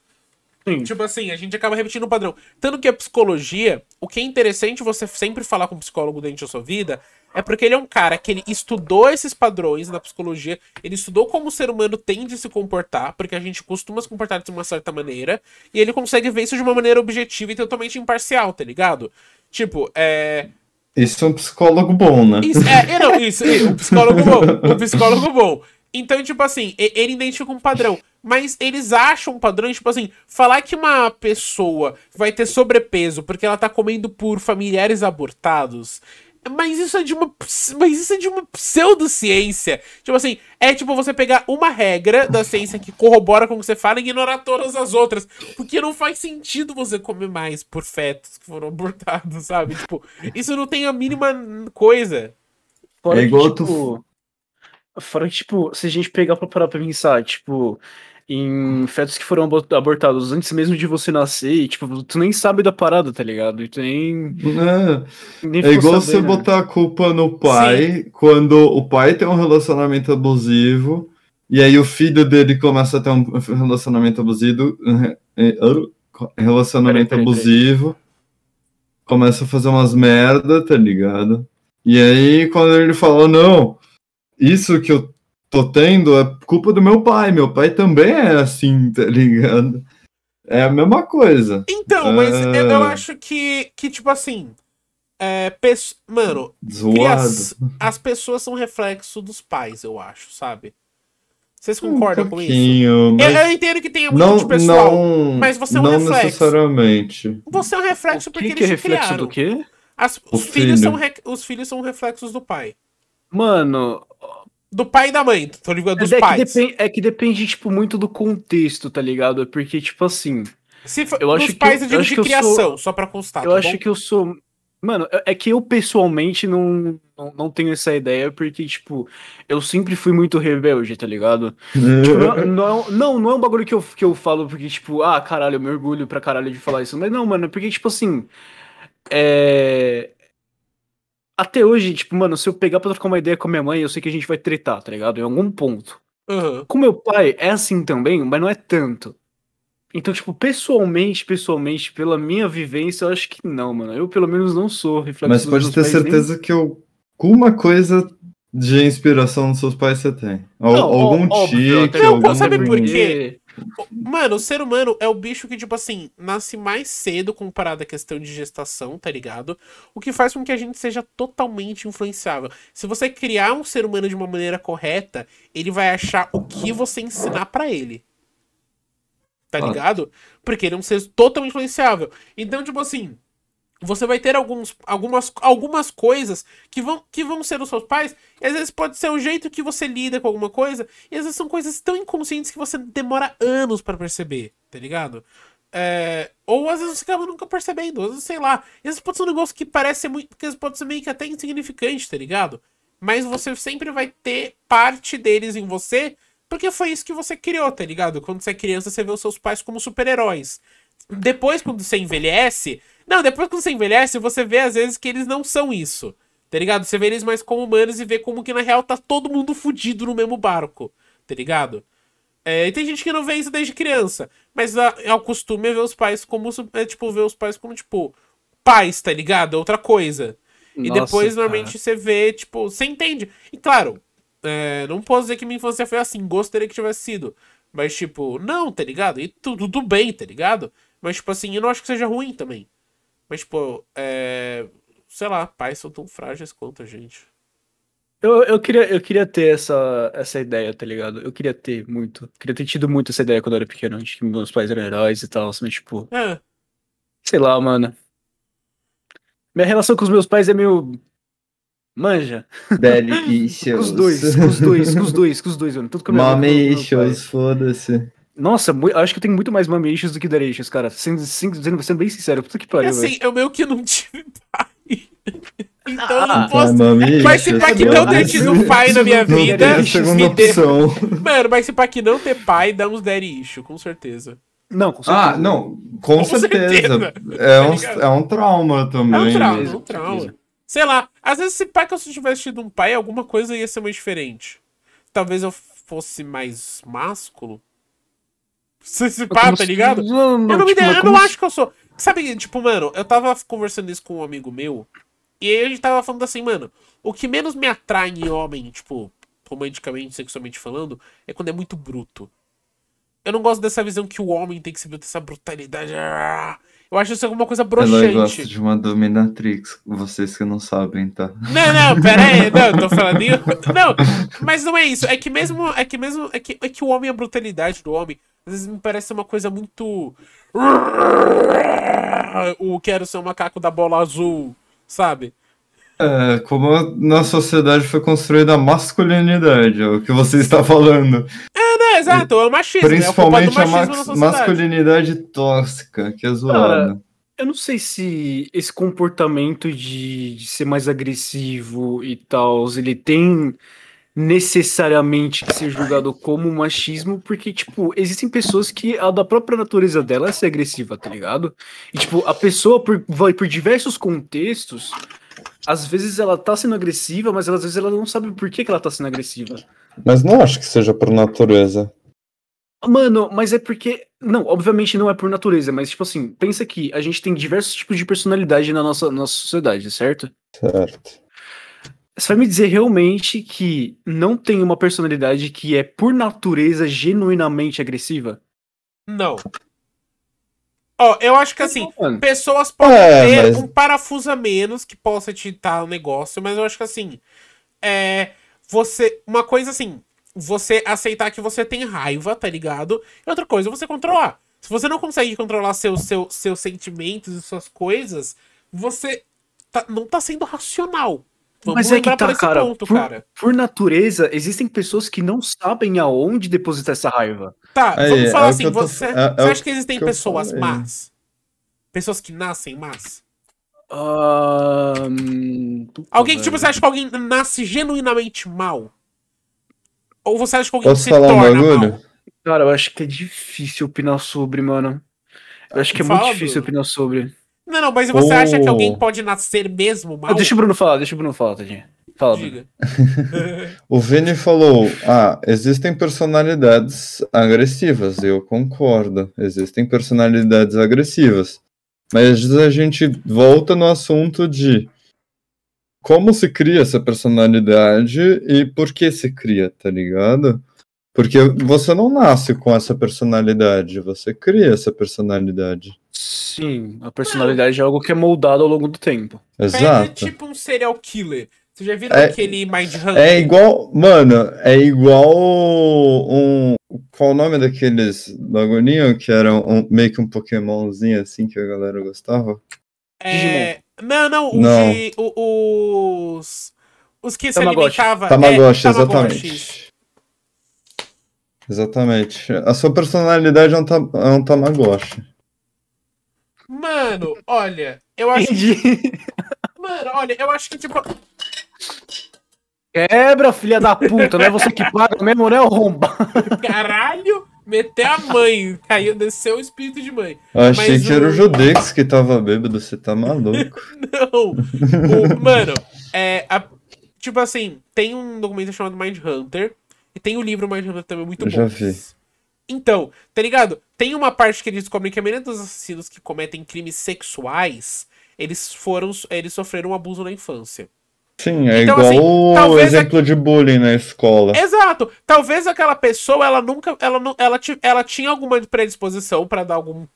Sim. Tipo assim, a gente acaba repetindo o padrão. Tanto que a psicologia, o que é interessante você sempre falar com um psicólogo dentro da sua vida, é porque ele é um cara que ele estudou esses padrões na psicologia, ele estudou como o ser humano tende a se comportar, porque a gente costuma se comportar de uma certa maneira, e ele consegue ver isso de uma maneira objetiva e totalmente imparcial, tá ligado? Tipo, é. isso é um psicólogo bom, né? Isso, é, não, isso, é, o psicólogo bom. O psicólogo bom. Então, tipo assim, ele identifica um padrão. Mas eles acham um padrão, tipo assim, falar que uma pessoa vai ter sobrepeso porque ela tá comendo por familiares abortados. Mas isso é de uma. Mas isso é de uma pseudociência. Tipo assim, é tipo você pegar uma regra da ciência que corrobora com o que você fala e ignorar todas as outras. Porque não faz sentido você comer mais por fetos que foram abortados, sabe? Tipo, isso não tem a mínima coisa. Fora É que, igual tu- tipo, Fora que, tipo, se a gente pegar pra parar pra pensar, tipo, em fetos que foram abo- abortados antes mesmo de você nascer, e, tipo, tu nem sabe da parada, tá ligado? E tu nem. É, nem é igual você sabendo. botar a culpa no pai quando o pai tem um relacionamento abusivo e aí o filho dele começa a ter um relacionamento abusivo, eh, eh, relacionamento Peraí, peraí, peraí. abusivo, começa a fazer umas merda, tá ligado? E aí quando ele fala, não, isso que eu tô tendo é culpa do meu pai, meu pai também é assim, tá ligado? É a mesma coisa. Então, mas eu, eu Ah. acho que, que tipo assim. É, mano, crias- as pessoas são reflexo dos pais, eu acho, sabe? Vocês concordam com isso? Um pouquinho, Eu, mas eu entendo que tenha muito não, de pessoal. não, mas você é um não reflexo. necessariamente. Você é um reflexo O porque que, que é eles te reflexo criaram. do quê? As- os, filhos filho. são re- os filhos são reflexos do pai. Mano, Do pai e da mãe, tô ligado? Dos é, que pais. depen- é que depende, tipo, muito do contexto, tá ligado? É Porque, tipo assim, Se for, Eu acho que pais eu- eu digo eu acho de que eu criação, sou- só pra constar. eu tá acho bom? que eu sou. Mano, é é que eu pessoalmente não, não, não tenho essa ideia, porque, tipo, eu sempre fui muito rebelde, tá ligado? Tipo, não, não, não, não é um bagulho que eu, que eu falo porque, tipo, ah, caralho, eu me orgulho pra caralho de falar isso. Mas não, mano, é porque, tipo assim. É. Até hoje, tipo, mano, se eu pegar pra trocar uma ideia com a minha mãe, eu sei que a gente vai tretar, tá ligado? Em algum ponto. Aham. Com meu pai é assim também, mas não é tanto. Então, tipo, pessoalmente, pessoalmente, pela minha vivência, eu acho que não, mano. Eu, pelo menos, não sou reflexo Mas pode ter pais, nem- certeza que alguma coisa de inspiração dos seus pais você tem. Al- Não, ó- algum óbvio, tique, Não, algum... sabe por porque- quê? Mano, o ser humano é o bicho que, tipo assim, nasce mais cedo comparado à questão de gestação, tá ligado? O que faz com que a gente seja totalmente influenciável. Se você criar um ser humano de uma maneira correta, ele vai achar o que você ensinar pra ele. Tá ligado? Porque ele é um ser totalmente influenciável. Então, tipo assim, você vai ter alguns, algumas, algumas coisas que vão, que vão ser os seus pais, e às vezes pode ser o jeito que você lida com alguma coisa, e às vezes são coisas tão inconscientes que você demora anos pra perceber, tá ligado? É, ou às vezes você acaba nunca percebendo, às vezes sei lá. E vezes pode ser um negócio que parece ser muito. que pode ser meio que até insignificante, tá ligado? Mas você sempre vai ter parte deles em você, porque foi isso que você criou, tá ligado? Quando você é criança, você vê os seus pais como super-heróis. Depois, quando você envelhece. Não, depois quando você envelhece, você vê às vezes que eles não são isso. Tá ligado? Você vê eles mais como humanos e vê como que na real tá todo mundo fudido no mesmo barco. Tá ligado? É, e tem gente que não vê isso desde criança. Mas a, é o costume é ver os pais como. É, tipo, ver os pais como, tipo, pais, tá ligado? É outra coisa. E Nossa, depois, cara. normalmente, você vê, tipo, você entende. E claro, é, não posso dizer que minha infância foi assim, gostaria que tivesse sido. Mas, tipo, não, tá ligado? E tu- tudo bem, tá ligado? Mas, tipo assim, eu não acho que seja ruim também. Mas, tipo, é. Sei lá, pais são tão frágeis quanto a gente. Eu, eu, queria, eu queria ter essa, essa ideia, tá ligado? Eu queria ter muito. Queria ter tido muito essa ideia quando eu era pequeno, de que meus pais eram heróis e tal. Mas, tipo, É, sei lá, mano. Minha relação com os meus pais é meio. Manja. Daddy Com os dois, com os dois, com os dois, com os dois, mano. Tudo que eu me Mommy issues, foda-se. Nossa, acho que eu tenho muito mais issues do que issues, cara. Sendo, sendo, sendo, sendo bem sincero, puta que E pariu, assim, velho. eu meio que não tive pai. então eu Ah, não posso. Mas se pá que não ter um pai na minha vida, me dê-. Mano, mas se pá que não ter pai, dá uns daddy issue, com certeza. Não, com certeza. Ah, não, com, Com certeza. certeza. É, Tá um, é um trauma também. É um trauma, é um trauma. Sei lá, às vezes se pá que eu se tivesse tido um pai, alguma coisa ia ser mais diferente. Talvez eu fosse mais másculo. Se, se pá, tá se- ligado? Não, não, eu não, me tipo, mas eu não se- acho que eu sou. Sabe, tipo, mano, eu tava conversando isso com um amigo meu. E aí a gente tava falando assim, mano, o que menos me atrai em homem, tipo, romanticamente, sexualmente falando, é quando é muito bruto. Eu não gosto dessa visão que o homem tem que ser bruto, essa brutalidade. Eu acho isso alguma coisa Ela gosta broxante. de uma dominatrix, vocês que não sabem, tá? Não, não, pera aí, não, tô falando. Não, mas não é isso. É que mesmo. É que mesmo. É que, é que o homem, a brutalidade do homem, às vezes me parece uma coisa muito. O quero ser um macaco da bola azul, sabe? É, como na sociedade foi construída a masculinidade, é o que você está falando. É, exato, é o machismo. é o culpa do Principalmente a machismo na max- sociedade. masculinidade tóxica, que é zoada. Eu não sei se esse comportamento de, de ser mais agressivo e tal, ele tem necessariamente que ser julgado como machismo, porque, tipo, existem pessoas que a da própria natureza dela é ser agressiva, tá ligado? E, tipo, a pessoa, por, vai por diversos contextos, às vezes ela tá sendo agressiva, mas às vezes ela não sabe por que, que ela tá sendo agressiva. Mas não acho que seja por natureza. Mano, mas é porque. Não, obviamente não é por natureza, mas, tipo assim, pensa que a gente tem diversos tipos de personalidade na nossa, nossa sociedade, certo? Certo. Você vai me dizer realmente que não tem uma personalidade que é, por natureza, genuinamente agressiva? Não. Ó, eu acho que assim, Mano, pessoas podem É, ter mas- um parafuso a menos que possa editar o negócio, mas eu acho que assim, é. Você. Uma coisa assim, você aceitar que você tem raiva, tá ligado? E outra coisa, você controlar. Se você não consegue controlar seus, seu, seus sentimentos e suas coisas, você tá- não tá sendo racional. Vamos Mas é que tá, cara. ponto, por, cara. por natureza, existem pessoas que não sabem aonde depositar essa raiva. Tá, Aí, vamos é falar assim, eu tô- você, é- é você acha que existem que pessoas más? Pessoas que nascem más? Puta, Alguém que, tipo, você acha que alguém nasce genuinamente mal? Ou você acha que alguém Posso se falar um torna bagulho? mal? Cara, eu acho que é difícil opinar sobre, mano. Eu acho que é Fala, muito difícil Bruno. opinar sobre. Não, não, mas você acha que Oh. alguém pode nascer mesmo mal? Ah, deixa o Bruno falar, deixa o Bruno falar, tadinho. Fala, Bruno. Diga. O Vini falou: Ah, existem personalidades agressivas. Eu concordo. Existem personalidades agressivas. Mas a gente volta no assunto de como se cria essa personalidade e por que se cria, tá ligado? Porque você não nasce com essa personalidade, você cria essa personalidade. Sim, a personalidade é algo que é moldado ao longo do tempo. Pega Exato. tipo um serial killer. Você já viram É- aquele Mind Hunter? É igual, mano, é igual um. Qual o nome daqueles bagulhinho que era um, meio que um Pokémonzinho assim que a galera gostava? É... Não, não, os, Não. de- o- os... Os que se alimentavam... Tamagotchi, é, Tamagotchi. exatamente. Exatamente. A sua personalidade é um, é um Tamagotchi. Mano, olha, eu acho... Entendi. Mano, olha, eu acho que, tipo... Quebra, filha da puta, não é você que paga mesmo, né, arromba? Caralho, meter a mãe. Caiu, desceu o espírito de mãe. Eu achei Mas que era o- o Judex que tava bêbado, você tá maluco. Não. O- mano, é. a- tipo assim, tem um documento chamado Mind Hunter. E tem o livro Mind Hunter também muito Eu bom. já vi. Então, tá ligado? Tem uma parte que eles descobrem que a maioria dos assassinos que cometem crimes sexuais, eles foram. Eles sofreram um abuso na infância. Sim, é Então, igual assim, o exemplo de bullying na escola. Exato. Talvez aquela pessoa, ela nunca. Ela, ela, ti- ela tinha alguma predisposição pra dar algum.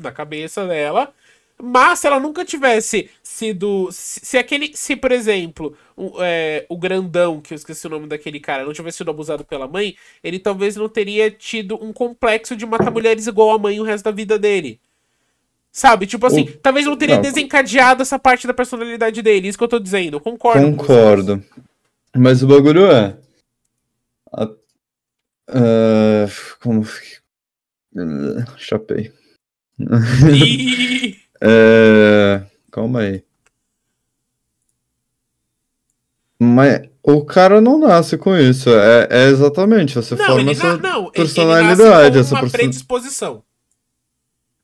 na cabeça dela. Mas se ela nunca tivesse sido. Se, se aquele. Se, por exemplo, o, é, o grandão, que eu esqueci o nome daquele cara, não tivesse sido abusado pela mãe, ele talvez não teria tido um complexo de matar mulheres igual a mãe o resto da vida dele. Sabe? Tipo assim, O- talvez não teria não. desencadeado essa parte da personalidade dele. Isso que eu tô dizendo. Eu concordo. Concordo. Mas o bagulho é. a- é, como. Uh, Chapei. É, Calma aí. Mas o cara não nasce com isso. É, é exatamente, você Não, forma essa na, não, personalidade. ele nasce essa com uma perso- predisposição.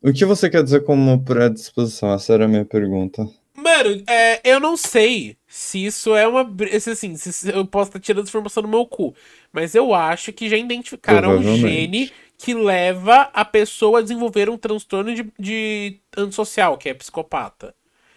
O que você quer dizer como predisposição? Essa era a minha pergunta. Mano, é, eu não sei se isso é uma. se, assim, se- eu posso estar tirando informação do meu cu. Mas eu acho que já identificaram um gene que leva a pessoa a desenvolver um transtorno de, de antissocial, que é psicopata.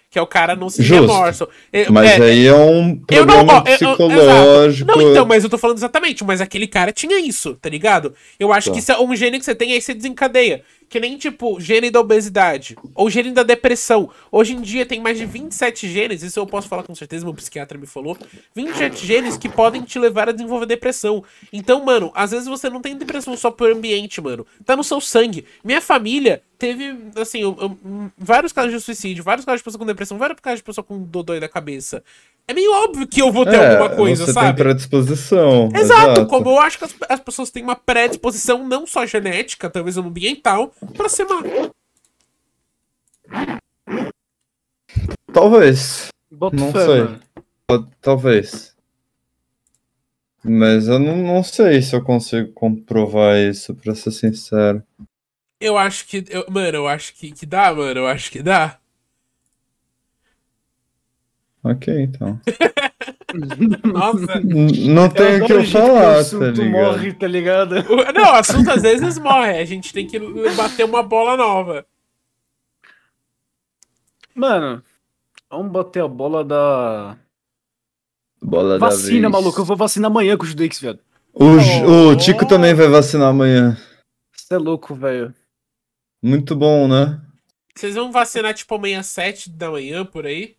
Que é o cara não se Justo. remorso. Eu- Mas é, aí é um Eu não- problema ó, eu- eu- psicológico. Não, então, mas eu tô falando exatamente, mas aquele cara tinha isso, tá ligado? Eu acho Tá. que isso é um gene que você tem, aí você desencadeia. Que nem, tipo, gene da obesidade. Ou gene da depressão. Hoje em dia tem mais de 27 genes, isso eu posso falar com certeza, meu psiquiatra me falou. 27 genes que podem te levar a desenvolver depressão. Então, mano, às vezes você não tem depressão só por ambiente, mano. Tá no seu sangue. Minha família teve, assim, eu- eu- vários casos de suicídio, vários casos de pessoa com depressão, vários casos de pessoa com dodói da cabeça. É meio óbvio que eu vou ter É, alguma coisa, você sabe? tem predisposição. Exato, como eu acho que as, as pessoas têm uma predisposição não só genética, talvez ambiental, pra ser má. Talvez. Bota Não fé, sei. mano. Talvez. Mas eu não, não sei se eu consigo comprovar isso, pra ser sincero. Eu acho que. eu- mano, eu acho que, que dá, mano. Eu acho que dá. Ok, então. Nossa. Não tem o que eu o jeito falar, o tá assunto ligado? morre, tá ligado? O- Não, o assunto às vezes morre. A gente tem que bater uma bola nova. Mano, vamos bater a bola da. Bola da Vacina, vez. maluco. Eu vou vacinar amanhã com o Judeix, velho. O, J- Oh. o Tico também vai vacinar amanhã. Você é louco, velho. Muito bom, né? Vocês vão vacinar tipo amanhã às 7 da manhã por aí?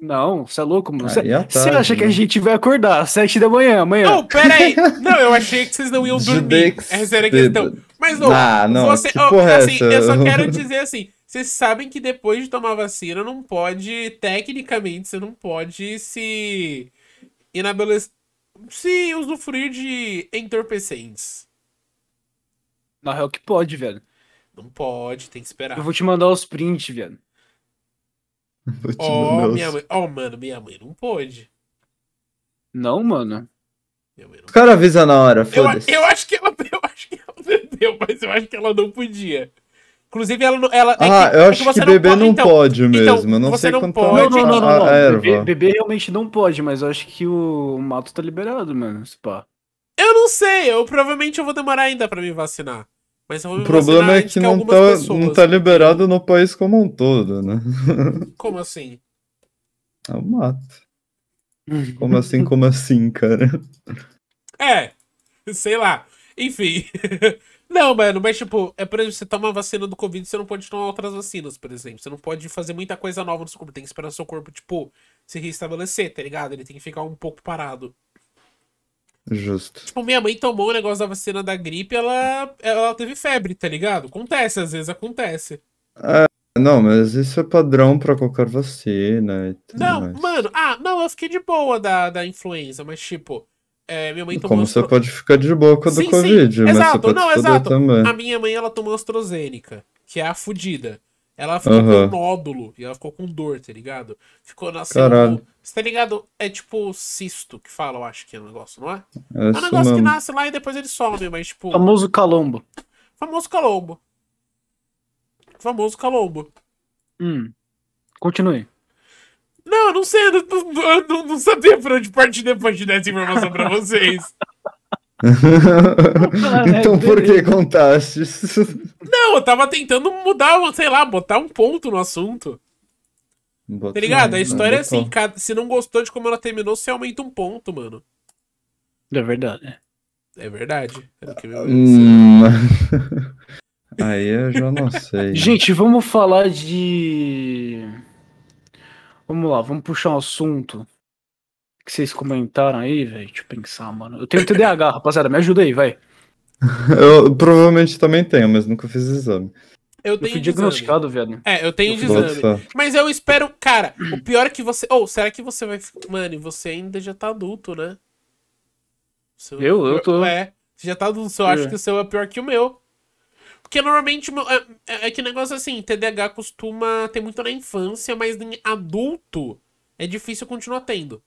Não, você é louco, mano. Você à você acha que a né? gente vai acordar às 7 da manhã, amanhã? Não, pera aí. Não, eu achei que vocês não iam dormir. Essa era a questão. Mas não, Ah, não, você, que ó, porra é assim, essa? eu só quero dizer assim, vocês sabem que depois de tomar vacina não pode, tecnicamente, você não pode se inabelecer, se usufruir de entorpecentes. Na real que pode, velho. Não pode, tem que esperar. Eu vou te mandar os prints, velho. Ó, os- minha mãe, ó, mano, minha mãe não pode. Não, mano. Minha mãe não O cara avisa na hora, Eu, foda-se. eu acho que ela, eu acho que ela bebeu, mas eu acho que ela não podia. Inclusive, ela não. Ela, é Ah, que- eu é acho que você bebê pode- não então, pode mesmo. então, eu não sei não quanto pode- Não, não, não, não. a, não. a erva. Bebê, bebê realmente não pode, mas eu acho que o mato tá liberado, mano. Se pá. Eu não sei, eu provavelmente eu vou demorar ainda pra me vacinar. Mas vou O problema é que não tá, pessoas. não tá liberado no país como um todo, né? Como assim? É o mato. Como assim, como assim, cara? É, sei lá. Enfim. não, mano, mas tipo, é por exemplo, você toma a vacina do Covid, você não pode tomar outras vacinas, por exemplo. Você não pode fazer muita coisa nova no seu corpo. Tem que esperar o seu corpo, tipo, se restabelecer, tá ligado? Ele tem que ficar um pouco parado. Justo. Tipo, minha mãe tomou o negócio da vacina da gripe, ela, ela teve febre, tá ligado? Acontece, às vezes acontece. Não, mas isso é padrão pra qualquer vacina e tudo Não, mais. mano, ah, não, eu fiquei de boa da, da influenza, mas tipo, é, minha mãe tomou. Como você pode ficar de boa com a do Sim, sim, Covid, mas exato, você pode não, exato. também. A minha mãe, ela tomou AstraZeneca, que é a fudida. Ela ficou Aham. com nódulo e ela ficou com dor, tá ligado? Ficou nascendo. Você tá ligado? É tipo cisto que fala, eu acho que é o negócio, não é? É É um negócio que mesmo. nasce lá e depois ele some, mas tipo. Famoso calombo. Famoso calombo. Famoso calombo. Hum. Continue. Não, eu não sei, eu não, eu não- sabia por onde partir depois de dar essa informação pra vocês. então por que contaste? Não, eu tava tentando mudar, sei lá, botar um ponto no assunto. Bota Tá ligado? A história é botou. assim, cada- se não gostou de como ela terminou, você aumenta um ponto, mano. É verdade. É verdade. É Hum, Aí eu já não sei. Gente, vamos falar de. Vamos lá, vamos puxar um assunto que vocês comentaram aí, velho. Deixa eu pensar, mano. Eu tenho TDAH, rapaziada, me ajuda aí, vai. Eu provavelmente também tenho, mas nunca fiz exame. Eu Eu tenho fui diagnosticado, velho. É, eu tenho de Bota exame. fé. Mas eu espero, cara, o pior é que você. Ou será que você vai. Mano, você ainda já tá adulto, né? Seu- Eu? Eu tô. É, você já tá adulto, eu acho É. que o seu é pior que o meu. Porque normalmente o meu- é, é, é que negócio assim, TDAH costuma ter muito na infância, mas em adulto é difícil continuar tendo.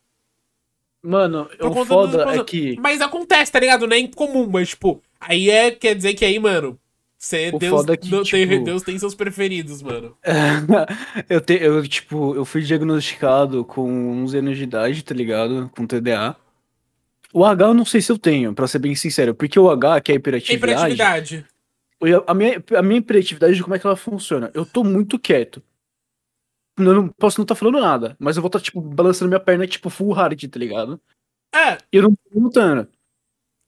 Mano, o foda é que. Mas acontece, tá ligado? Não é incomum, mas, tipo, aí é, quer dizer que aí, mano, você, O Deus, foda é que, não tem- tipo- Deus tem seus preferidos, mano. eu, te, eu, tipo, eu fui diagnosticado com 11 anos de idade, tá ligado? Com TDA. O H eu não sei se eu tenho, pra ser bem sincero, porque o H, que é a hiperatividade, Hiperatividade. a minha, a minha hiperatividade, como é que ela funciona? Eu tô muito quieto. Eu não posso não estar falando nada, mas eu vou estar, tipo, balançando minha perna, tipo, full hard, tá ligado? É, E eu não tô lutando.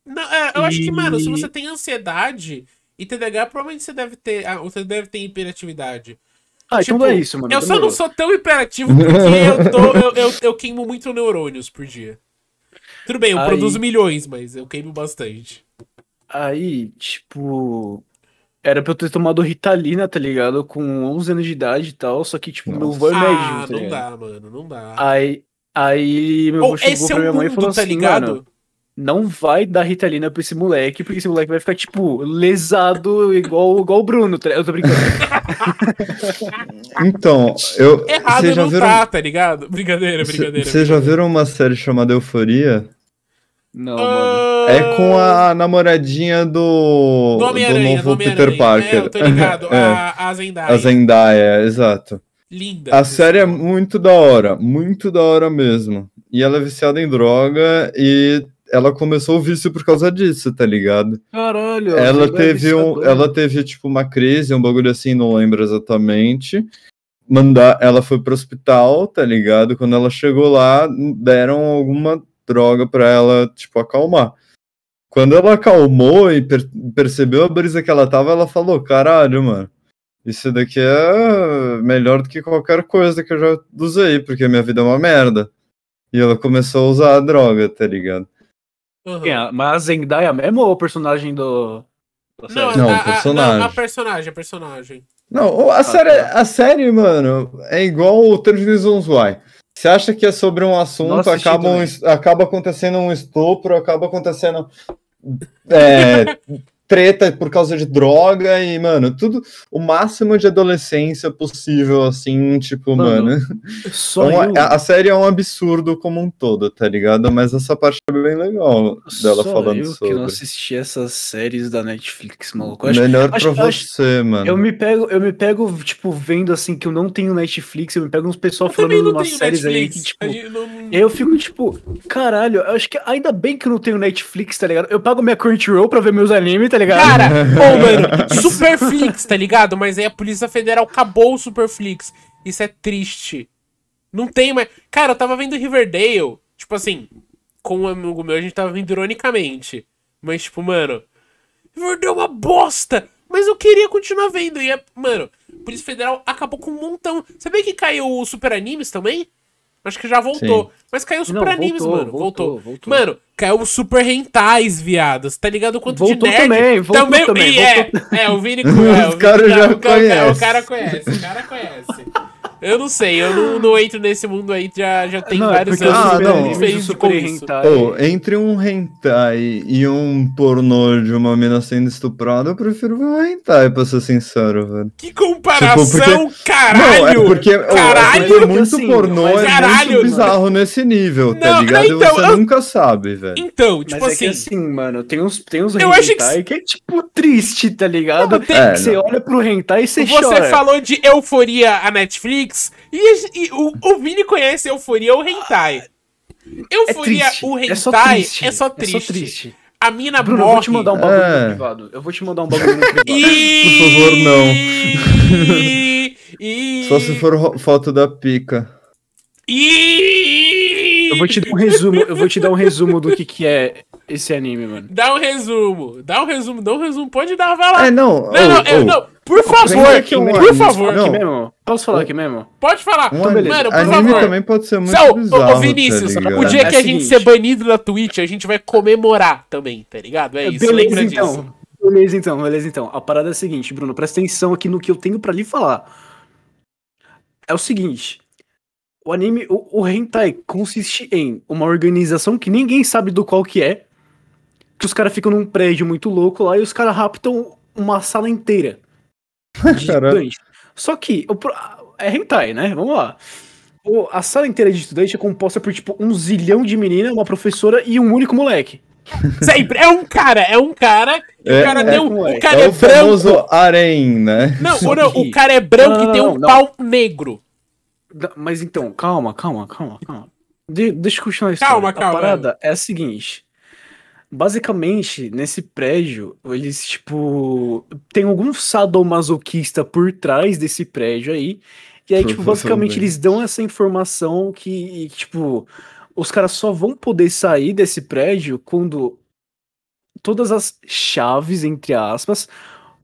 não, é, eu acho que, mano, se E- você tem ansiedade e TDAH, provavelmente você deve ter. Ah, você deve ter hiperatividade. Ah, Tipo, então não é isso, mano. eu só demorou. não sou tão hiperativo porque eu, tô, eu, eu, eu queimo muito neurônios por dia. Tudo bem, eu Aí- produzo milhões, mas eu queimo bastante. Aí, tipo. Era pra eu ter tomado Ritalina, tá ligado? Com 11 anos de idade e tal, só que, tipo, meu Nossa. avô é médico, ah, tá não dá, mano, não dá. Aí, aí meu avô chegou esse é pra o minha mãe e falou mundo, tá assim, ligado? mano, não vai dar Ritalina pra esse moleque, porque esse moleque vai ficar, tipo, lesado igual, igual o Bruno, tá ligado? Eu tô brincando. Então, eu. Errado já não viram. tá, tá ligado? Brincadeira, brincadeira. Vocês já viram uma série chamada Euforia? Não, mano. É com a namoradinha do. Do Do Homem-Aranha, do novo. Peter Parker. É, eu tô ligado. É, A, a Zendaya. a Zendaya, exato. Linda. A série é muito da hora, muito da hora mesmo. E ela é viciada em droga e ela começou o vício por causa disso, tá ligado? Caralho. ela é teve um, ela teve tipo uma crise, um bagulho assim, não lembro exatamente. Mandar, ela foi pro hospital, tá ligado? Quando ela chegou lá, deram alguma droga pra ela, tipo, acalmar. Quando ela acalmou e per- percebeu a brisa que ela tava, ela falou: "Caralho, mano, isso daqui é melhor do que qualquer coisa que eu já usei, porque minha vida é uma merda". E ela começou a usar a droga, tá ligado? Quem é? Mas a Zendaya mesmo ou o personagem do. Não? Não, a, a- personagem. não, a personagem, a personagem. Não, a série, a série, mano, é igual o 13 Reasons Why. Você acha que é sobre um assunto, assisti acaba, um acaba acontecendo um estupro, acaba acontecendo é, treta por causa de droga e, mano, tudo o máximo de adolescência possível, assim, tipo, Mano, mano. Só é eu, a, a série é um absurdo como um todo, tá ligado? Mas essa parte é bem legal dela só falando eu sobre. que não assisti essas séries da Netflix, maluco. Acho- Melhor acho- pra acho- você, mano. Eu me pego, eu me pego, tipo, vendo assim que eu não tenho Netflix, eu me pego uns pessoal Eu falando não umas tenho séries aí Netflix. que, tipo. Não- Eu fico tipo, caralho, eu acho que ainda bem que eu não tenho Netflix, tá ligado? Eu pago minha Crunchyroll pra ver meus animes, tá ligado? Cara, ô, mano, Superflix, tá ligado? Mas aí a Polícia Federal acabou o Superflix. Isso é triste. Não tem mais. Cara, eu tava vendo Riverdale, tipo assim, com um amigo meu, a gente tava vendo ironicamente. Mas, tipo, mano, Riverdale é uma bosta! Mas eu queria continuar vendo. E é, mano, Polícia Federal acabou com um montão. Sabia que caiu o Super Animes também? Acho que já voltou. Sim. Mas caiu o Não, Super Animes, voltou, mano. Voltou. voltou, voltou. Mano, caiu o Super Rentais, viados. Tá ligado o quanto Voltou de nerd? também, voltou também, e é, voltou. é, o Vini conhece. Os caras já o, cara- o conhecem. cara conhece, o cara conhece. Eu não sei, eu não, não entro nesse mundo aí, já, já tem Não, é vários porque os anos. Ah, não. fez Super. Hentai. Ô, entre um hentai e um pornô de uma mina sendo estuprada, eu prefiro ver um hentai, pra ser sincero, velho. Que comparação, Tipo, porque- caralho! Não, é porque, ô, é Caralho! porque muito Assim, pornô mas é caralho, muito bizarro nesse nível, tá Não, ligado? então, e você eu- nunca sabe, velho. Então, Mas tipo é assim, que assim, mano, tem uns, tem uns Eu acho que hentai que... é tipo triste, tá ligado? Não, tem- É, você não. olha pro hentai e você, você chora. falou de Euforia a Netflix e, e o, o Vini conhece Euforia o Hentai. É Euforia triste. o é só Hentai triste. é só triste. triste. a mina Bruno, morre. eu vou te mandar um bagulho É. no privado. Eu vou te mandar um bagulho no privado. E... Por favor, não. E... Só se for foto da pica. E... Eu vou te dar um resumo, eu vou te dar um resumo do que, que é esse anime, mano. Dá um resumo. Dá um resumo. Dá um resumo. Pode dar, vai lá. É, não. Não, não, oh, é, oh. não. Por favor, um por anime- favor. Aqui mesmo? Posso falar aqui mesmo? Pode falar. Um Então, beleza. Mano, por anime favor. também pode ser muito ô, bizarro, ô, Vinícius, tá o dia É que a gente ser banido da Twitch, a gente vai comemorar também, tá ligado? É isso, beleza, lembra então. disso. Beleza, então, beleza, então. A parada é a seguinte, Bruno, presta atenção aqui no que eu tenho pra lhe falar. É o seguinte. O anime, o, o hentai consiste em uma organização que ninguém sabe do qual que é, que os caras ficam num prédio muito louco lá e os caras raptam uma sala inteira de estudantes. Só que o é hentai, né? Vamos lá. O- a sala inteira de estudante é composta por tipo um zilhão de meninas, uma professora e um único moleque. Sempre. É um cara, é um cara. e É, o cara é, um. moleque. O cara É é, o branco. famoso harém, né? Não, não, que- o cara é branco Não, não, e tem um não. pau negro. Mas então, calma, calma, calma, calma. De- deixa eu continuar a história. Calma, calma. A parada é a seguinte. Basicamente, nesse prédio, eles, tipo. Tem algum sadomasoquista por trás desse prédio aí. E aí, tipo, basicamente, eles dão essa informação que, tipo, os caras só vão poder sair desse prédio quando todas as chaves, entre aspas,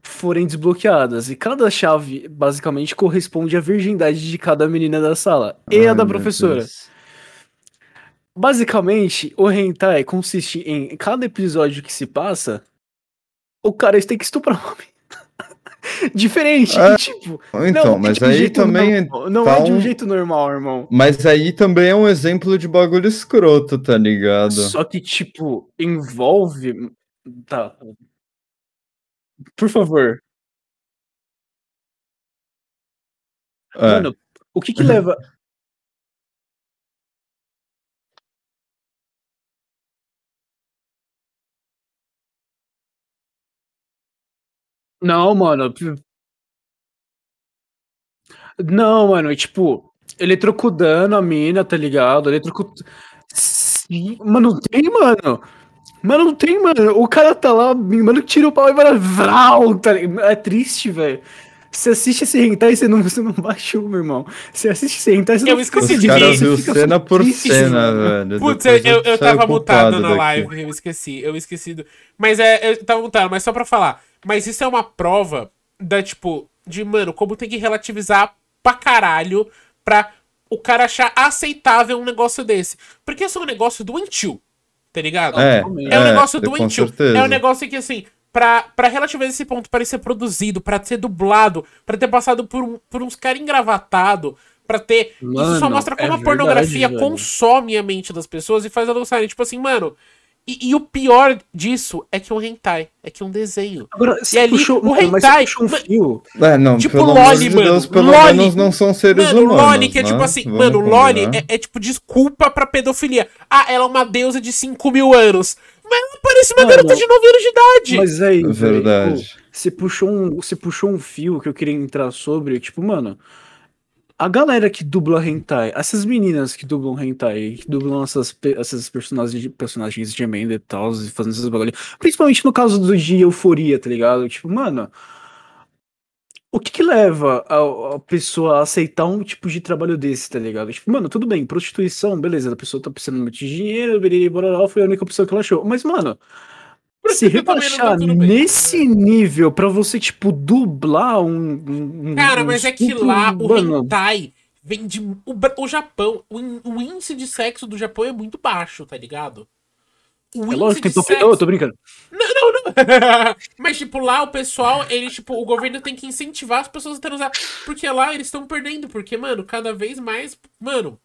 forem desbloqueadas. E cada chave, basicamente, corresponde à virgindade de cada menina da sala. E a Ai, da meu professora. Basicamente, o hentai consiste em cada episódio que se passa, o cara tem que estuprar uma menina. Diferente, É, tipo. Então, não, mas de um aí também normal, Não é tá de um um- jeito normal, irmão. Mas aí também é um exemplo de bagulho escroto, tá ligado? Só que, tipo, envolve. Tá. Por favor. É. Mano, o que que leva. Não, mano. Não, mano, é tipo, eletrocutando a mina, tá ligado? Eletrocutando. Mas não tem, mano. Mas não tem, mano. O cara tá lá, mano, tira o pau e vai vral, tá? É triste, velho. Você assiste esse hentai e você não, você não baixou, meu irmão. Você assiste esse hentai e você Eu não esqueci Os de ver, fica cena por triste, cena, mano. velho. Putz, eu, eu, eu tava mutado na daqui. live, eu esqueci, eu esqueci. Do... Mas é, eu tava mutado, mas só pra falar. Mas isso é uma prova da, tipo, de, mano, como tem que relativizar pra caralho pra o cara achar aceitável um negócio desse. Porque isso é um negócio doentio, tá ligado? É, É um é, negócio com doentio. É um negócio que, assim, pra, pra relativizar esse ponto, para ser produzido, pra ser dublado, pra ter passado por, um, por uns caras engravatados, pra ter. isso só Mano, mostra como é a pornografia verdade, velho. consome a mente das pessoas e faz elas gostarem. Tipo assim, mano. E, e o pior disso é que é um hentai, é que é um desenho. Agora, E você ali, puxou, o mano, hentai- puxou um fio. É, não, Tipo Loli, de mano. Deus, pelo Loli. menos não são seres Mano, humanos, Loli, que é né? tipo assim, Vamos mano, Loli é, é tipo desculpa pra pedofilia. Ah, ela é uma deusa de 5 mil anos. Mas ela parece uma Mano, garota de 9 anos de idade. Mas aí, É velho, verdade. tipo, você puxou um, você puxou um fio que eu queria entrar sobre, tipo, mano, a galera que dubla hentai, essas meninas que dublam hentai, que dublam essas, essas personagens, personagens gemendo e tal, fazendo esses bagulho, principalmente no caso do de euforia, tá ligado? Tipo, mano, o que que leva a, a pessoa a aceitar um tipo de trabalho desse, tá ligado? Tipo, mano, tudo bem, prostituição, beleza, a pessoa tá precisando muito de dinheiro, beriri, bororó, foi a única opção que ela achou. Mas, mano, se não tá rebaixar nesse nível pra você, tipo, dublar um. um- Cara, um mas é que lá o mano, hentai vem de. O, o Japão, o, o índice de sexo do Japão é muito baixo, tá ligado? O É índice lógico, de tem top... sexo. Ô, tô brincando. Não, não. Mas, tipo, lá o pessoal, ele, tipo, o governo tem que incentivar as pessoas a transar. Porque lá eles estão perdendo. Porque, mano, cada vez mais. Mano,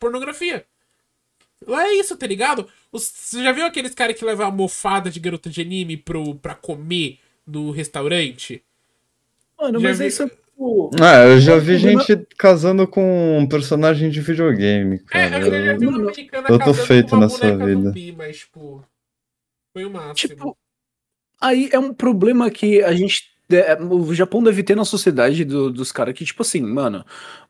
pornografia. Lá é isso, tá ligado? Os- você já viu aqueles caras que levam a mofada de garota de anime pro, pra comer no restaurante? Mano, Já mas vi- isso é tipo. Ah, eu já vi gente casando com um personagem de videogame, É, cara. eu já vi uma americana eu tô casando feito com uma nessa vida. zumbi, mas, tipo. Foi o máximo. Tipo, aí é um problema que a gente é, o Japão deve ter na sociedade do- dos caras que, tipo assim, mano,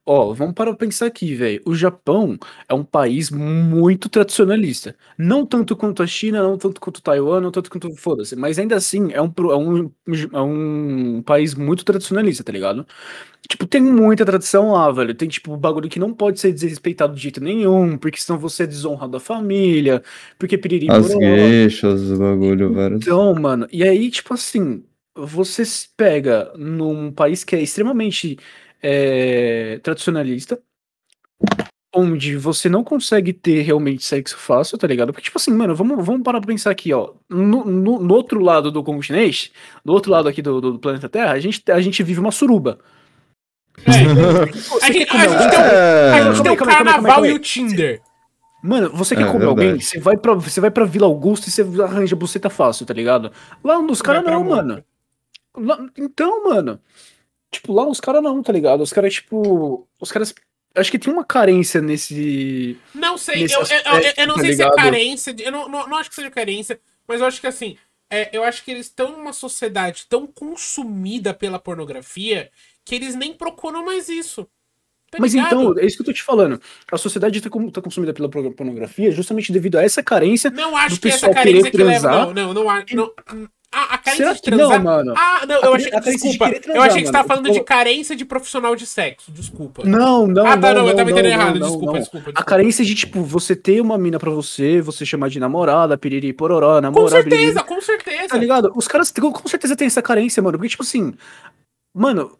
ó, vamos para pensar aqui, velho. O Japão é um país muito tradicionalista. Não tanto quanto a China, não tanto quanto Taiwan, não tanto quanto. Foda-se. Mas ainda assim, é um, é um, é um país muito tradicionalista, tá ligado? Tipo, tem muita tradição lá, velho. Tem, tipo, bagulho que não pode ser desrespeitado de jeito nenhum, porque senão você é desonrado da família, porque piriri As gueixas, o bagulho, vários. Então, mano, e aí, tipo assim, você se pega num país que é extremamente é, tradicionalista, onde você não consegue ter realmente sexo fácil, tá ligado? Porque, tipo assim, mano, vamos, vamos parar pra pensar aqui, ó. No, no, no outro lado do continente, do outro lado aqui do, do planeta Terra, a gente, a gente vive uma suruba. É. A gente, a gente tem, um- a É, gente tem o aí, carnaval e o Tinder. Mano, você quer É, comer verdade. alguém, você vai, pra, você vai pra Vila Augusta e você arranja buceta fácil, tá ligado? Lá nos caras não, Moca. mano. Lá- então, mano. Tipo, lá os caras não, tá ligado? Os caras, tipo. Os caras. Acho que tem uma carência nesse. Não sei, Nesse eu, eu, eu, aspecto, eu não tá sei se é ligado? carência, eu não, não, não acho que seja carência, mas eu acho que assim, é, eu acho que eles estão numa sociedade tão consumida pela pornografia que eles nem procuram mais isso. Tá Mas ligado? então, é isso que eu tô te falando. A sociedade tá, tá consumida pela pornografia justamente devido a essa carência. Não acho do que essa carência querer que leva. transar. Não, não, não, acho- não. A, a carência Será de que transar. não, mano? Ah, não, A eu care- achei. a carência de Desculpa. querer eu transar, achei que você tava falando de Tipo- carência de profissional de sexo. Desculpa. Não, não. ah, tá, não, eu não, tava não, entendendo não, errado. desculpa, não. desculpa, A desculpa. carência de, tipo, você ter uma mina pra você, você chamar de namorada, piriri, pororó, Com namorar, biriri. certeza, com certeza. Tá ligado? Os caras com certeza têm essa carência, mano. Porque, tipo assim, mano,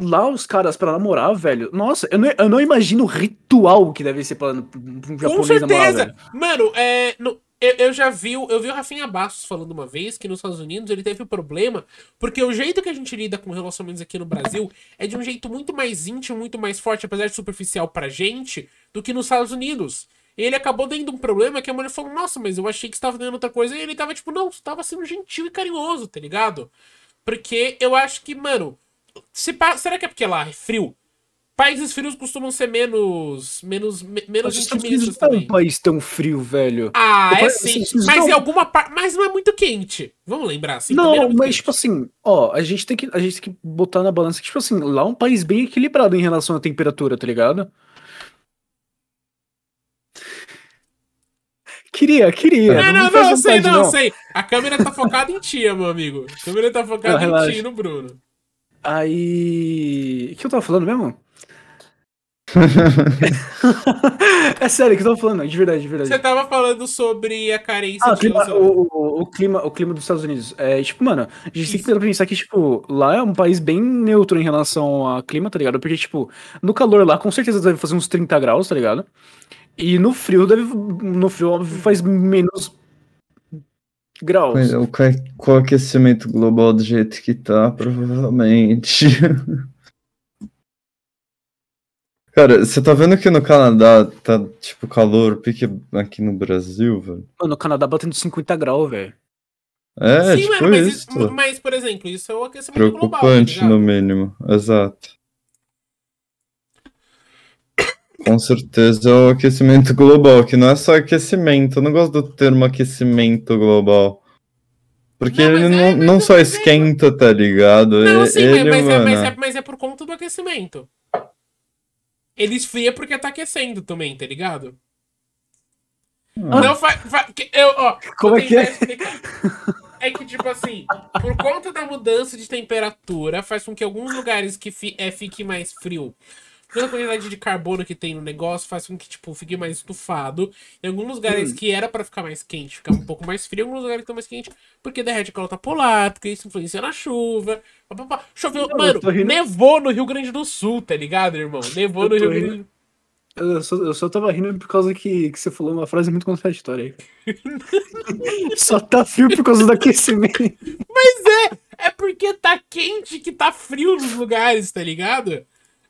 lá os caras pra namorar, velho. Nossa, eu não, eu não imagino o ritual que deve ser pra, um Com japonês namorar, certeza. velho. Mano, é, no- eu, eu já vi, eu vi o Rafinha Bastos falando uma vez que nos Estados Unidos ele teve problema, porque o jeito que a gente lida com relacionamentos aqui no Brasil é de um jeito muito mais íntimo, muito mais forte, apesar de superficial pra gente, do que nos Estados Unidos. Ele acabou dando um problema que a mulher falou, nossa, mas eu achei que você tava dando outra coisa. E ele tava tipo, não, você tava sendo gentil e carinhoso, tá ligado? Porque eu acho que, mano, se pa- será que é porque lá é frio? Países frios costumam ser menos, menos, me- menos Os Estados intimistas Unidos não é também. um país tão frio, velho. Ah, é Depois- sim. vocês Mas não- em alguma parte. Mas não é muito quente. Vamos lembrar, assim. também não, é mas quente. tipo assim, ó, a gente tem que a gente tem que botar na balança que tipo assim, lá é um país bem equilibrado em relação à temperatura, tá ligado? Queria, queria. Não, não, faz não, sei, vontade, não, sei. A câmera tá focada em ti, meu amigo. A câmera tá focada Não, em ti, no Bruno. Aí. O que eu tava falando mesmo? é sério, o que eu tava falando? De verdade, de verdade. Você tava falando sobre a carência Ah, de clima, o, o- o clima, o clima dos Estados Unidos. É, tipo, mano, a gente tem que pensar que, tipo, lá é um país bem neutro em relação ao clima, tá ligado? Porque, tipo, no calor lá, com certeza deve fazer uns 30 graus, tá ligado? E no frio deve. No frio, óbvio, faz menos graus. O, ca- com o aquecimento global do jeito que tá, provavelmente. Cara, você tá vendo que no Canadá tá, tipo, calor pique aqui no Brasil, velho? Mano, o Canadá batendo 50 graus, velho. É, Sim, tipo mano, mas, isso. isso- mas, por exemplo, isso é o aquecimento global. tá Preocupante, no mínimo. Exato. Com certeza é o aquecimento global, que não é só aquecimento. Eu não gosto do termo aquecimento global. Porque Não, mas ele é- não, mas não é- só mas é- esquenta, tá ligado? Não, sim, ele, mas, é, mas, mano, é, mas é por conta do aquecimento. Ele esfria porque tá aquecendo também, tá ligado? Ah. Não faz. eu, ó, Como é que é? É que, tipo assim, por conta da mudança de temperatura, faz com que alguns lugares que fi, é, fique mais frio. Pela quantidade de carbono que tem no negócio, faz com que, tipo, fique mais estufado. Em alguns lugares Hum. que era pra ficar mais quente, fica um pouco mais frio. Em alguns lugares que estão mais quente, porque derrete a calota polar, porque isso influencia na chuva. Choveu, Não, mano, nevou no Rio Grande do Sul, tá ligado, irmão? Nevou no Rio rindo. Grande do Eu só, eu só tava rindo por causa que, que você falou uma frase muito contraditória aí. só tá frio por causa do aquecimento. Mas é, é porque tá quente que tá frio nos lugares, tá ligado?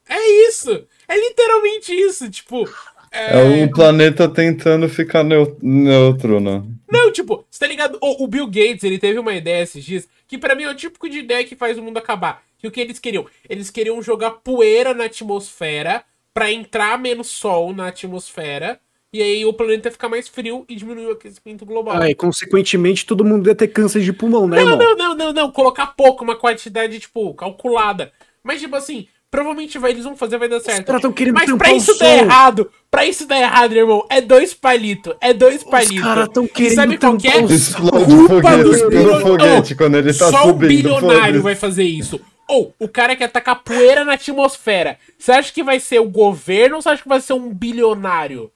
É isso. É literalmente isso, tipo. É o planeta tentando ficar neu- neutro, né? Não, tipo, você tá ligado? O, o Bill Gates, ele teve uma ideia esses dias, que pra mim é o típico de ideia que faz o mundo acabar. Que o que eles queriam? Eles queriam jogar poeira na atmosfera pra entrar menos sol na atmosfera, E aí o planeta ia ficar mais frio e diminuiu o aquecimento global. Ah, e consequentemente todo mundo ia ter câncer de pulmão, né, não, irmão? não, não, não, não. Colocar pouco, uma quantidade, tipo, calculada. Mas, tipo assim, provavelmente vai, eles vão fazer, vai dar Os certo. caras tão querendo Mas pra isso dar errado, pra isso dar errado, irmão, é dois palitos. É dois Os palitos. caras tão E querendo sabe qual que é? Explode Culpa o dos foguete quando ele tá Só um subindo. bilionário foda-se. vai fazer isso. Ou o cara quer tacar poeira na atmosfera. Você acha que vai ser o governo ou você acha que vai ser um bilionário?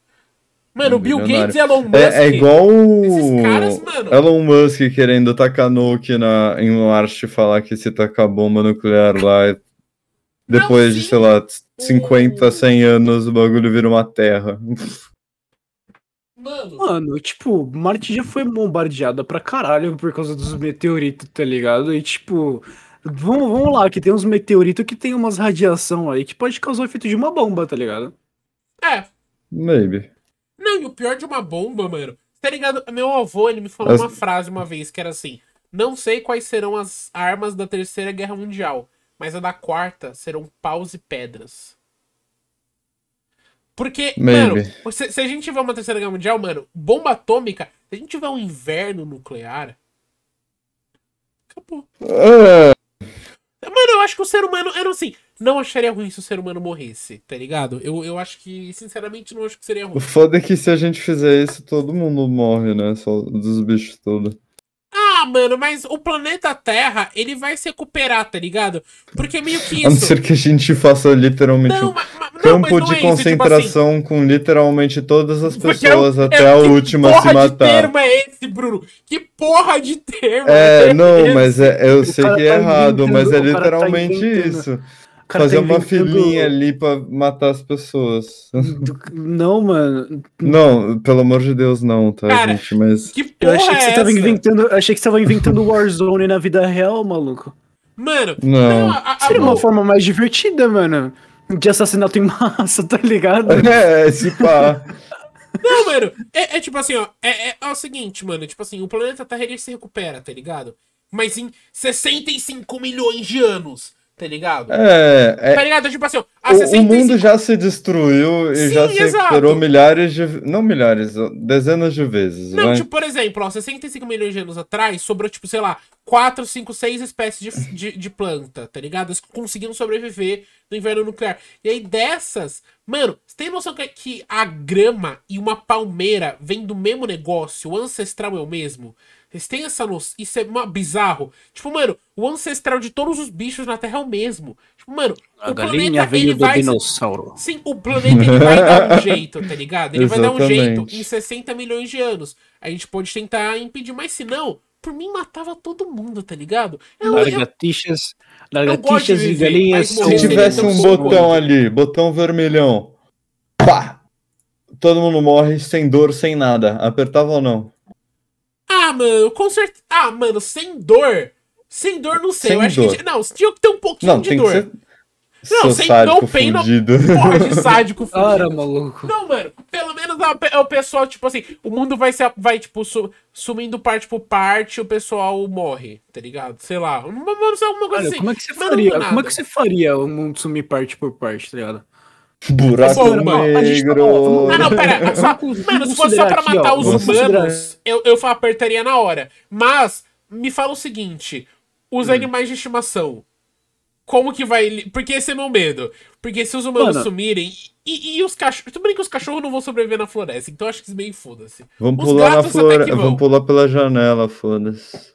Mano, Um o Bill bilionário. Gates e Elon Musk. É, é igual o Esses caras, mano. Elon Musk querendo tacar nuke na, em Marte e falar que se tacar bomba nuclear lá, depois de, sei lá, 50, 100 anos, o bagulho vira uma terra. Mano, Mano, tipo, Marte já foi bombardeada pra caralho por causa dos meteoritos, tá ligado? E tipo, vamos, vamos lá, que tem uns meteoritos que tem umas radiação aí que pode causar o efeito de uma bomba, tá ligado? é. Maybe. Não, e o pior de uma bomba, mano. Tá ligado? Meu avô, ele me falou As- uma frase uma vez que era assim: Não sei quais serão as armas da terceira guerra mundial, mas a da quarta serão paus e pedras. Porque, Maybe. mano, se, se a gente tiver uma terceira guerra mundial, mano, bomba atômica, se a gente tiver um inverno nuclear. Acabou. É, Mano, eu acho que o ser humano. Eu não assim, não acharia ruim se o ser humano morresse, tá ligado? Eu, eu acho que, sinceramente, não acho que seria ruim. o foda é que se a gente fizer isso, todo mundo morre, né? Só dos bichos todos. Ah, mano, mas o planeta Terra, ele vai se recuperar, tá ligado? Porque meio que A não isso. ser que a gente faça literalmente Não, um mas, mas- não, campo não de é isso, tipo assim, concentração com literalmente todas as Porque pessoas é- até é- a que última se porra de matar. termo é esse, Bruno? Que porra de termo É, não, esse? mas é, eu sei que é tá errado, mas é tá literalmente isso. Cara Fazer tá uma filinha ali pra matar as pessoas. Não, mano. Não, pelo amor de Deus, não, tá, Cara, gente? Mas. Que Eu porra achei que é você tava essa? inventando. eu Achei que você tava inventando Warzone na vida real, maluco. Mano, Não. a- a- Seria uma forma mais divertida, mano. De assassinato em massa, tá ligado? É, esse pá. Não, mano, é, é tipo assim, ó. É, é- é o seguinte, mano. Tipo assim, o planeta Terra ele se recupera, tá ligado? Mas em 65 milhões de anos, tá ligado? É, é, Tá ligado? Tipo assim, O, o 65 mundo já se destruiu e Sim, já se exato. recuperou milhares de. Não milhares, dezenas de vezes. Não, vai. tipo, por exemplo, ó, 65 milhões de anos atrás sobrou, tipo, sei lá, 4, 5, 6 espécies de, de, de planta, tá ligado? Eles conseguiram sobreviver no inverno nuclear. E aí dessas, mano, você tem noção que, que a grama e uma palmeira vêm do mesmo negócio? O ancestral é o mesmo? Vocês têm essa noção? Isso é uma- bizarro. Tipo, mano, o ancestral de todos os bichos na Terra é o mesmo. Tipo, mano, A o galinha planeta, veio ele do vai dinossauro. Sim, o planeta ele vai dar um jeito, tá ligado? Ele vai dar um jeito Exatamente. em 60 milhões de anos. A gente pode tentar impedir, mas se não, por mim matava todo mundo, tá ligado? Eu, Lagartixas, gosto de lagartixas e galinhas. Se tivesse um tão botão ali, botão vermelhão, pá! Todo mundo morre sem dor, sem nada. Apertava ou não? Ah, mano, com certeza. Ah, mano, sem dor. Sem dor, não sei. Sem eu acho dor. que. Não, tinha que ter um pouquinho Não, de tem dor. que ser. Não, Seu sem sádico no pain, fudido. Porra de sádico Cara, fudido. maluco. Não, mano, pelo menos a- é o pessoal, tipo assim, o mundo vai, se, vai tipo, su- sumindo parte por parte o pessoal morre, tá ligado? Sei lá, uma, uma, alguma coisa Olha, assim. como é que você não faria? Como é que você faria o mundo sumir parte por parte, tá ligado? Buraco Bom, bom, a gente tá- negro. vamos- Ah, não, pera. Só, mano, se fosse só pra aqui, matar ó, os humanos, eu, eu apertaria na hora. Mas, me fala o seguinte: os Hum. animais de estimação. Como que vai. Porque esse é meu medo. Porque se os humanos Mano. sumirem. E, e os cachorros. Tudo bem que os cachorros não vão sobreviver na floresta. Então acho que isso meio foda-se. Vamos Os pular na gatos até floresta. que vão. Vamos pular pela janela, foda-se.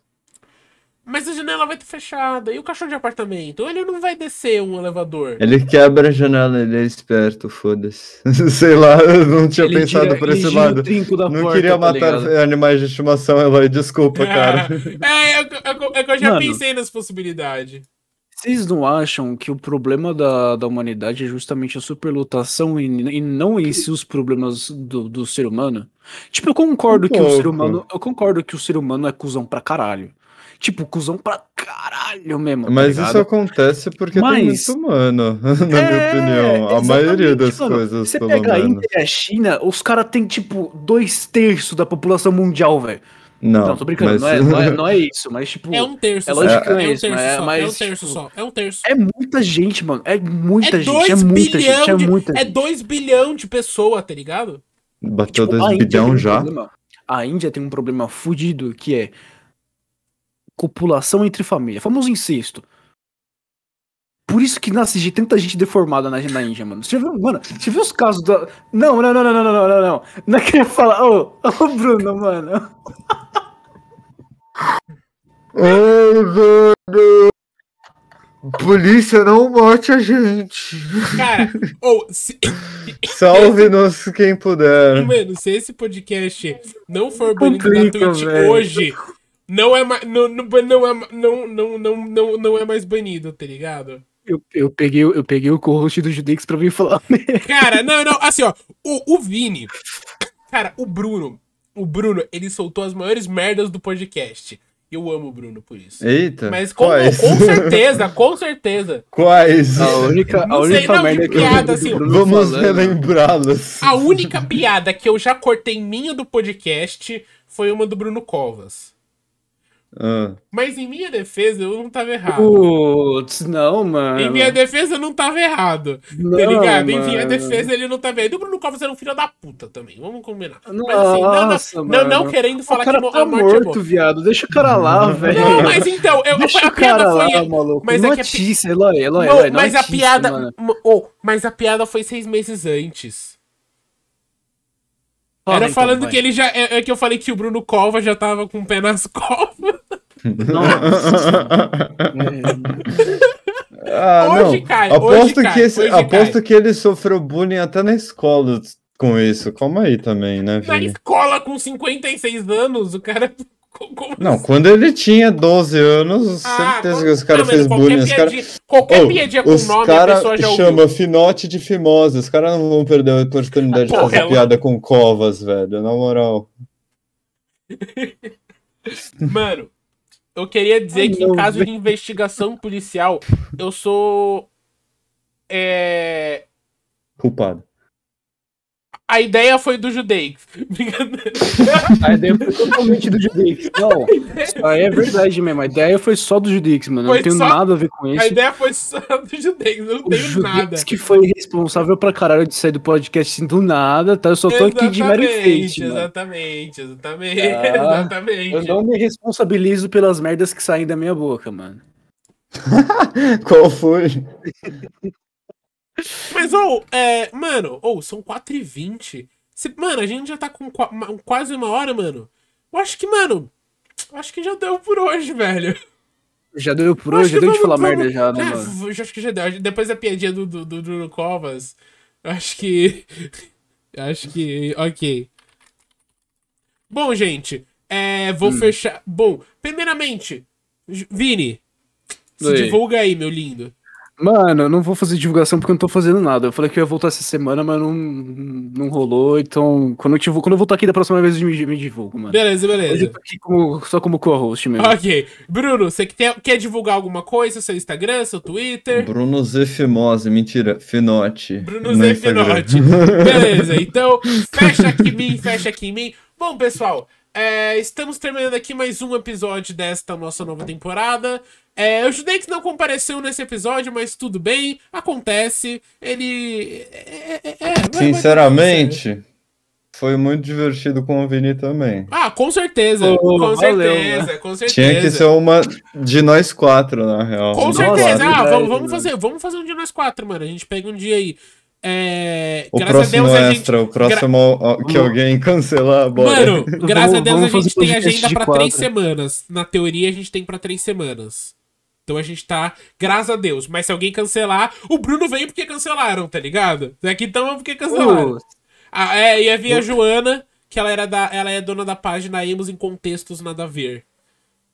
Mas a janela vai estar fechada. E o cachorro de apartamento? Ele não vai descer um elevador. Ele quebra a janela, ele é esperto, foda-se. Sei lá, eu não tinha Ele pensado gira- por esse lado. trinco da Não porta, queria tá matar ligado? animais de estimação, Eloy, desculpa, cara. É, é, é, é que eu já Mano. pensei nessa possibilidade. Vocês não acham que o problema da, da humanidade é justamente a superlotação e, e não em si os problemas do, do ser humano? Tipo, eu concordo Um que o ser pouco. humano. Eu concordo que o ser humano é cuzão pra caralho. Tipo, cuzão pra caralho mesmo. tá Mas ligado? isso acontece porque tem Mas- muito humano, na minha É, opinião. A maioria das mano. coisas, Você pelo pega a menos. Índia e a China, os caras têm, tipo, dois terços da população mundial, velho. Não, Não, tô brincando, mas- não, é, não, é, não é isso, mas, tipo. É um terço é só. lógico que É não é um isso, terço mas- só. É um mas, terço tipo, só. É um terço. É muita gente, mano. É muita É gente. 2 É muita bilhão gente. É de, muita é gente. 2 bilhão de pessoas, tá ligado? Bateu Tipo, a dois Índia tem bidão um já. problema- a Índia tem um problema fudido que é copulação entre família, famoso incesto. Por isso que nasce de tanta gente deformada na, na Índia, mano. Você já viu, mano, você viu os casos da. Não, não, não, não, não, não, não, não. Não é queria falar. Ô, oh, oh, Bruno, mano. Ei, velho. Polícia, não mate a gente. Cara, ou oh, se... Salve-nos quem puder. Mano, se esse podcast não for banido na Twitch hoje, não é mais. Não, não, não, é, não, não, não, não, não é mais banido, tá ligado? Eu, eu, peguei, eu peguei o co-host do Judix pra vir falar. Cara, não, não, assim, ó, o, o Vini, cara, o Bruno, o Bruno, ele soltou as maiores merdas do podcast. Eu amo o Bruno por isso. Eita. Mas com, quais? com certeza, com certeza. Quais? A única, a única não, merda que eu piada, do assim, Vamos relembrá-los. A única piada que eu já cortei minha do podcast foi uma do Bruno Covas. Ah. Mas em minha defesa, eu não tava errado. Putz, não, mano. Em minha defesa, eu não tava errado. Não, tá ligado? Em minha mano. defesa, ele não tava errado. E o Bruno Covas era um filho da puta também. Vamos combinar. Mas Nossa, assim, não, não, não, não querendo O falar cara que tá a morte é morto, boa. viado. Deixa o cara lá, velho. Não, mas então, eu, Deixa a o cara piada foi. lá, maluco. mas é que a pi- notícia, Eloy, Eloy, Eloy, mas a notícia, piada. mano. mo- oh, mas a piada foi seis meses antes. Fala, Era então, falando vai. que ele já. É, é que eu falei que o Bruno Cova já tava com o pé nas covas. Nossa. Ah, Hoje não. cai, aposto hoje cai, que esse, hoje aposto cai. que ele sofreu bullying até na escola com isso. Calma aí também, né, Na Vini? escola com 56 anos, o cara. como Não, assim? quando ele tinha 12 anos, Ah, certeza qual- que os caras fez bullying. Piadinha- Qualquer Oh, piadinha com os nome, a caras pessoa já ouviu. chama Finote de Fimose. Os caras não vão perder a oportunidade de Porra, fazer ela- piada com covas, velho. Na moral. Mano, eu queria dizer Ai, que em caso de investigação policial, eu sou. É. Culpado. A ideia foi do Judeix. A ideia foi totalmente do Judix. Não, isso aí é verdade mesmo. A ideia foi só do Judix, mano. Eu não tenho só- nada a ver com A isso. ideia foi só do Judeix, eu não O tenho nada. Judix que foi responsável pra caralho de sair do podcast assim, do nada, tá? Eu só tô aqui de mero enfeite, mano. Exatamente, exatamente, Ah, exatamente. Eu não me responsabilizo pelas merdas que saem da minha boca, mano. Qual foi? Mas, ou, é, mano, ou, são 4h20. Se, mano, a gente já tá com quase uma hora, mano. Eu acho que, mano, acho que já deu por hoje, velho. Já deu por hoje, já deu de falar merda já, né, É, mano? acho que já deu. Depois da piadinha do, do, do Bruno Covas, eu acho que. eu acho que. Ok. Bom, gente, é, vou Hum. fechar. Bom, primeiramente, Vini, se Oi. divulga aí, meu lindo. Mano, eu não vou fazer divulgação porque eu não tô fazendo nada. Eu falei que eu ia voltar essa semana, mas não, não rolou. Então, quando eu, tiver, quando eu voltar aqui da próxima vez, eu me, me divulgo, mano. Beleza, beleza. eu tô aqui como- só como co-host mesmo. Ok. Bruno, você que tem- quer divulgar alguma coisa? Seu Instagram, seu Twitter? Bruno Z Fimose, mentira. Finote. Bruno. Finotti. Beleza, então fecha aqui em mim, fecha aqui em mim. Bom, pessoal, é, estamos terminando aqui mais um episódio desta nossa nova temporada. É, o Judex não compareceu nesse episódio, mas tudo bem, acontece. Ele. É, é, é, certo. Sinceramente, foi muito divertido com o Vini também. Ah, com certeza. Oh, com valeu, certeza, né? com certeza. Tinha que ser uma de nós quatro, na real. Com Nossa, certeza. ah, verdade, vamos, vamos mano. fazer, vamos fazer um dia nós quatro, mano. A gente pega um dia aí. É, O graças a próximo Deus a gente. extra, o próximo ó, que alguém cancelar, bora. Mano, graças a Deus vamos a gente tem agenda de pra quatro. três semanas. Na teoria, a gente tem pra três semanas. Então a gente tá, graças a Deus. Mas se alguém cancelar, o Bruno veio porque cancelaram, tá ligado? Aqui estamos porque cancelaram. Pô, Ah, é, ia vir a Joana, que ela, era da, ela é dona da página Emos em Contextos Nada a Ver.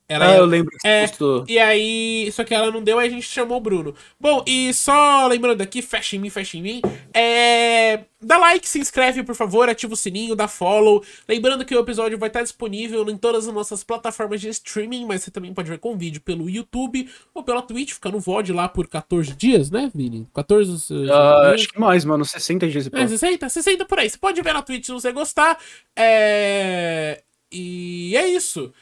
Ela ah, eu lembro que é, postou. e aí, só que ela não deu, aí a gente chamou o Bruno. Bom, e só lembrando aqui, fecha em mim, fecha em mim. É. Dá like, se inscreve, por favor, ativa o sininho, dá follow. Lembrando que o episódio vai estar disponível em todas as nossas plataformas de streaming, mas você também pode ver com vídeo pelo YouTube ou pela Twitch, fica no VOD lá por 14 dias, né, Vini? 14 uh, Ah, dias? acho que mais, mano. 60 dias É, depois. 60, 60 por aí. Você pode ver na Twitch se você gostar. É... E é isso.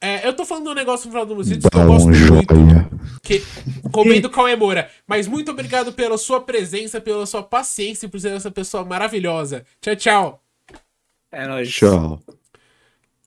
É, eu tô falando um negócio no final do vídeo que eu gosto muito. Que... Comendo Moura. Mas muito obrigado pela sua presença, pela sua paciência e por ser essa pessoa maravilhosa. Tchau, tchau. É nóis. Tchau.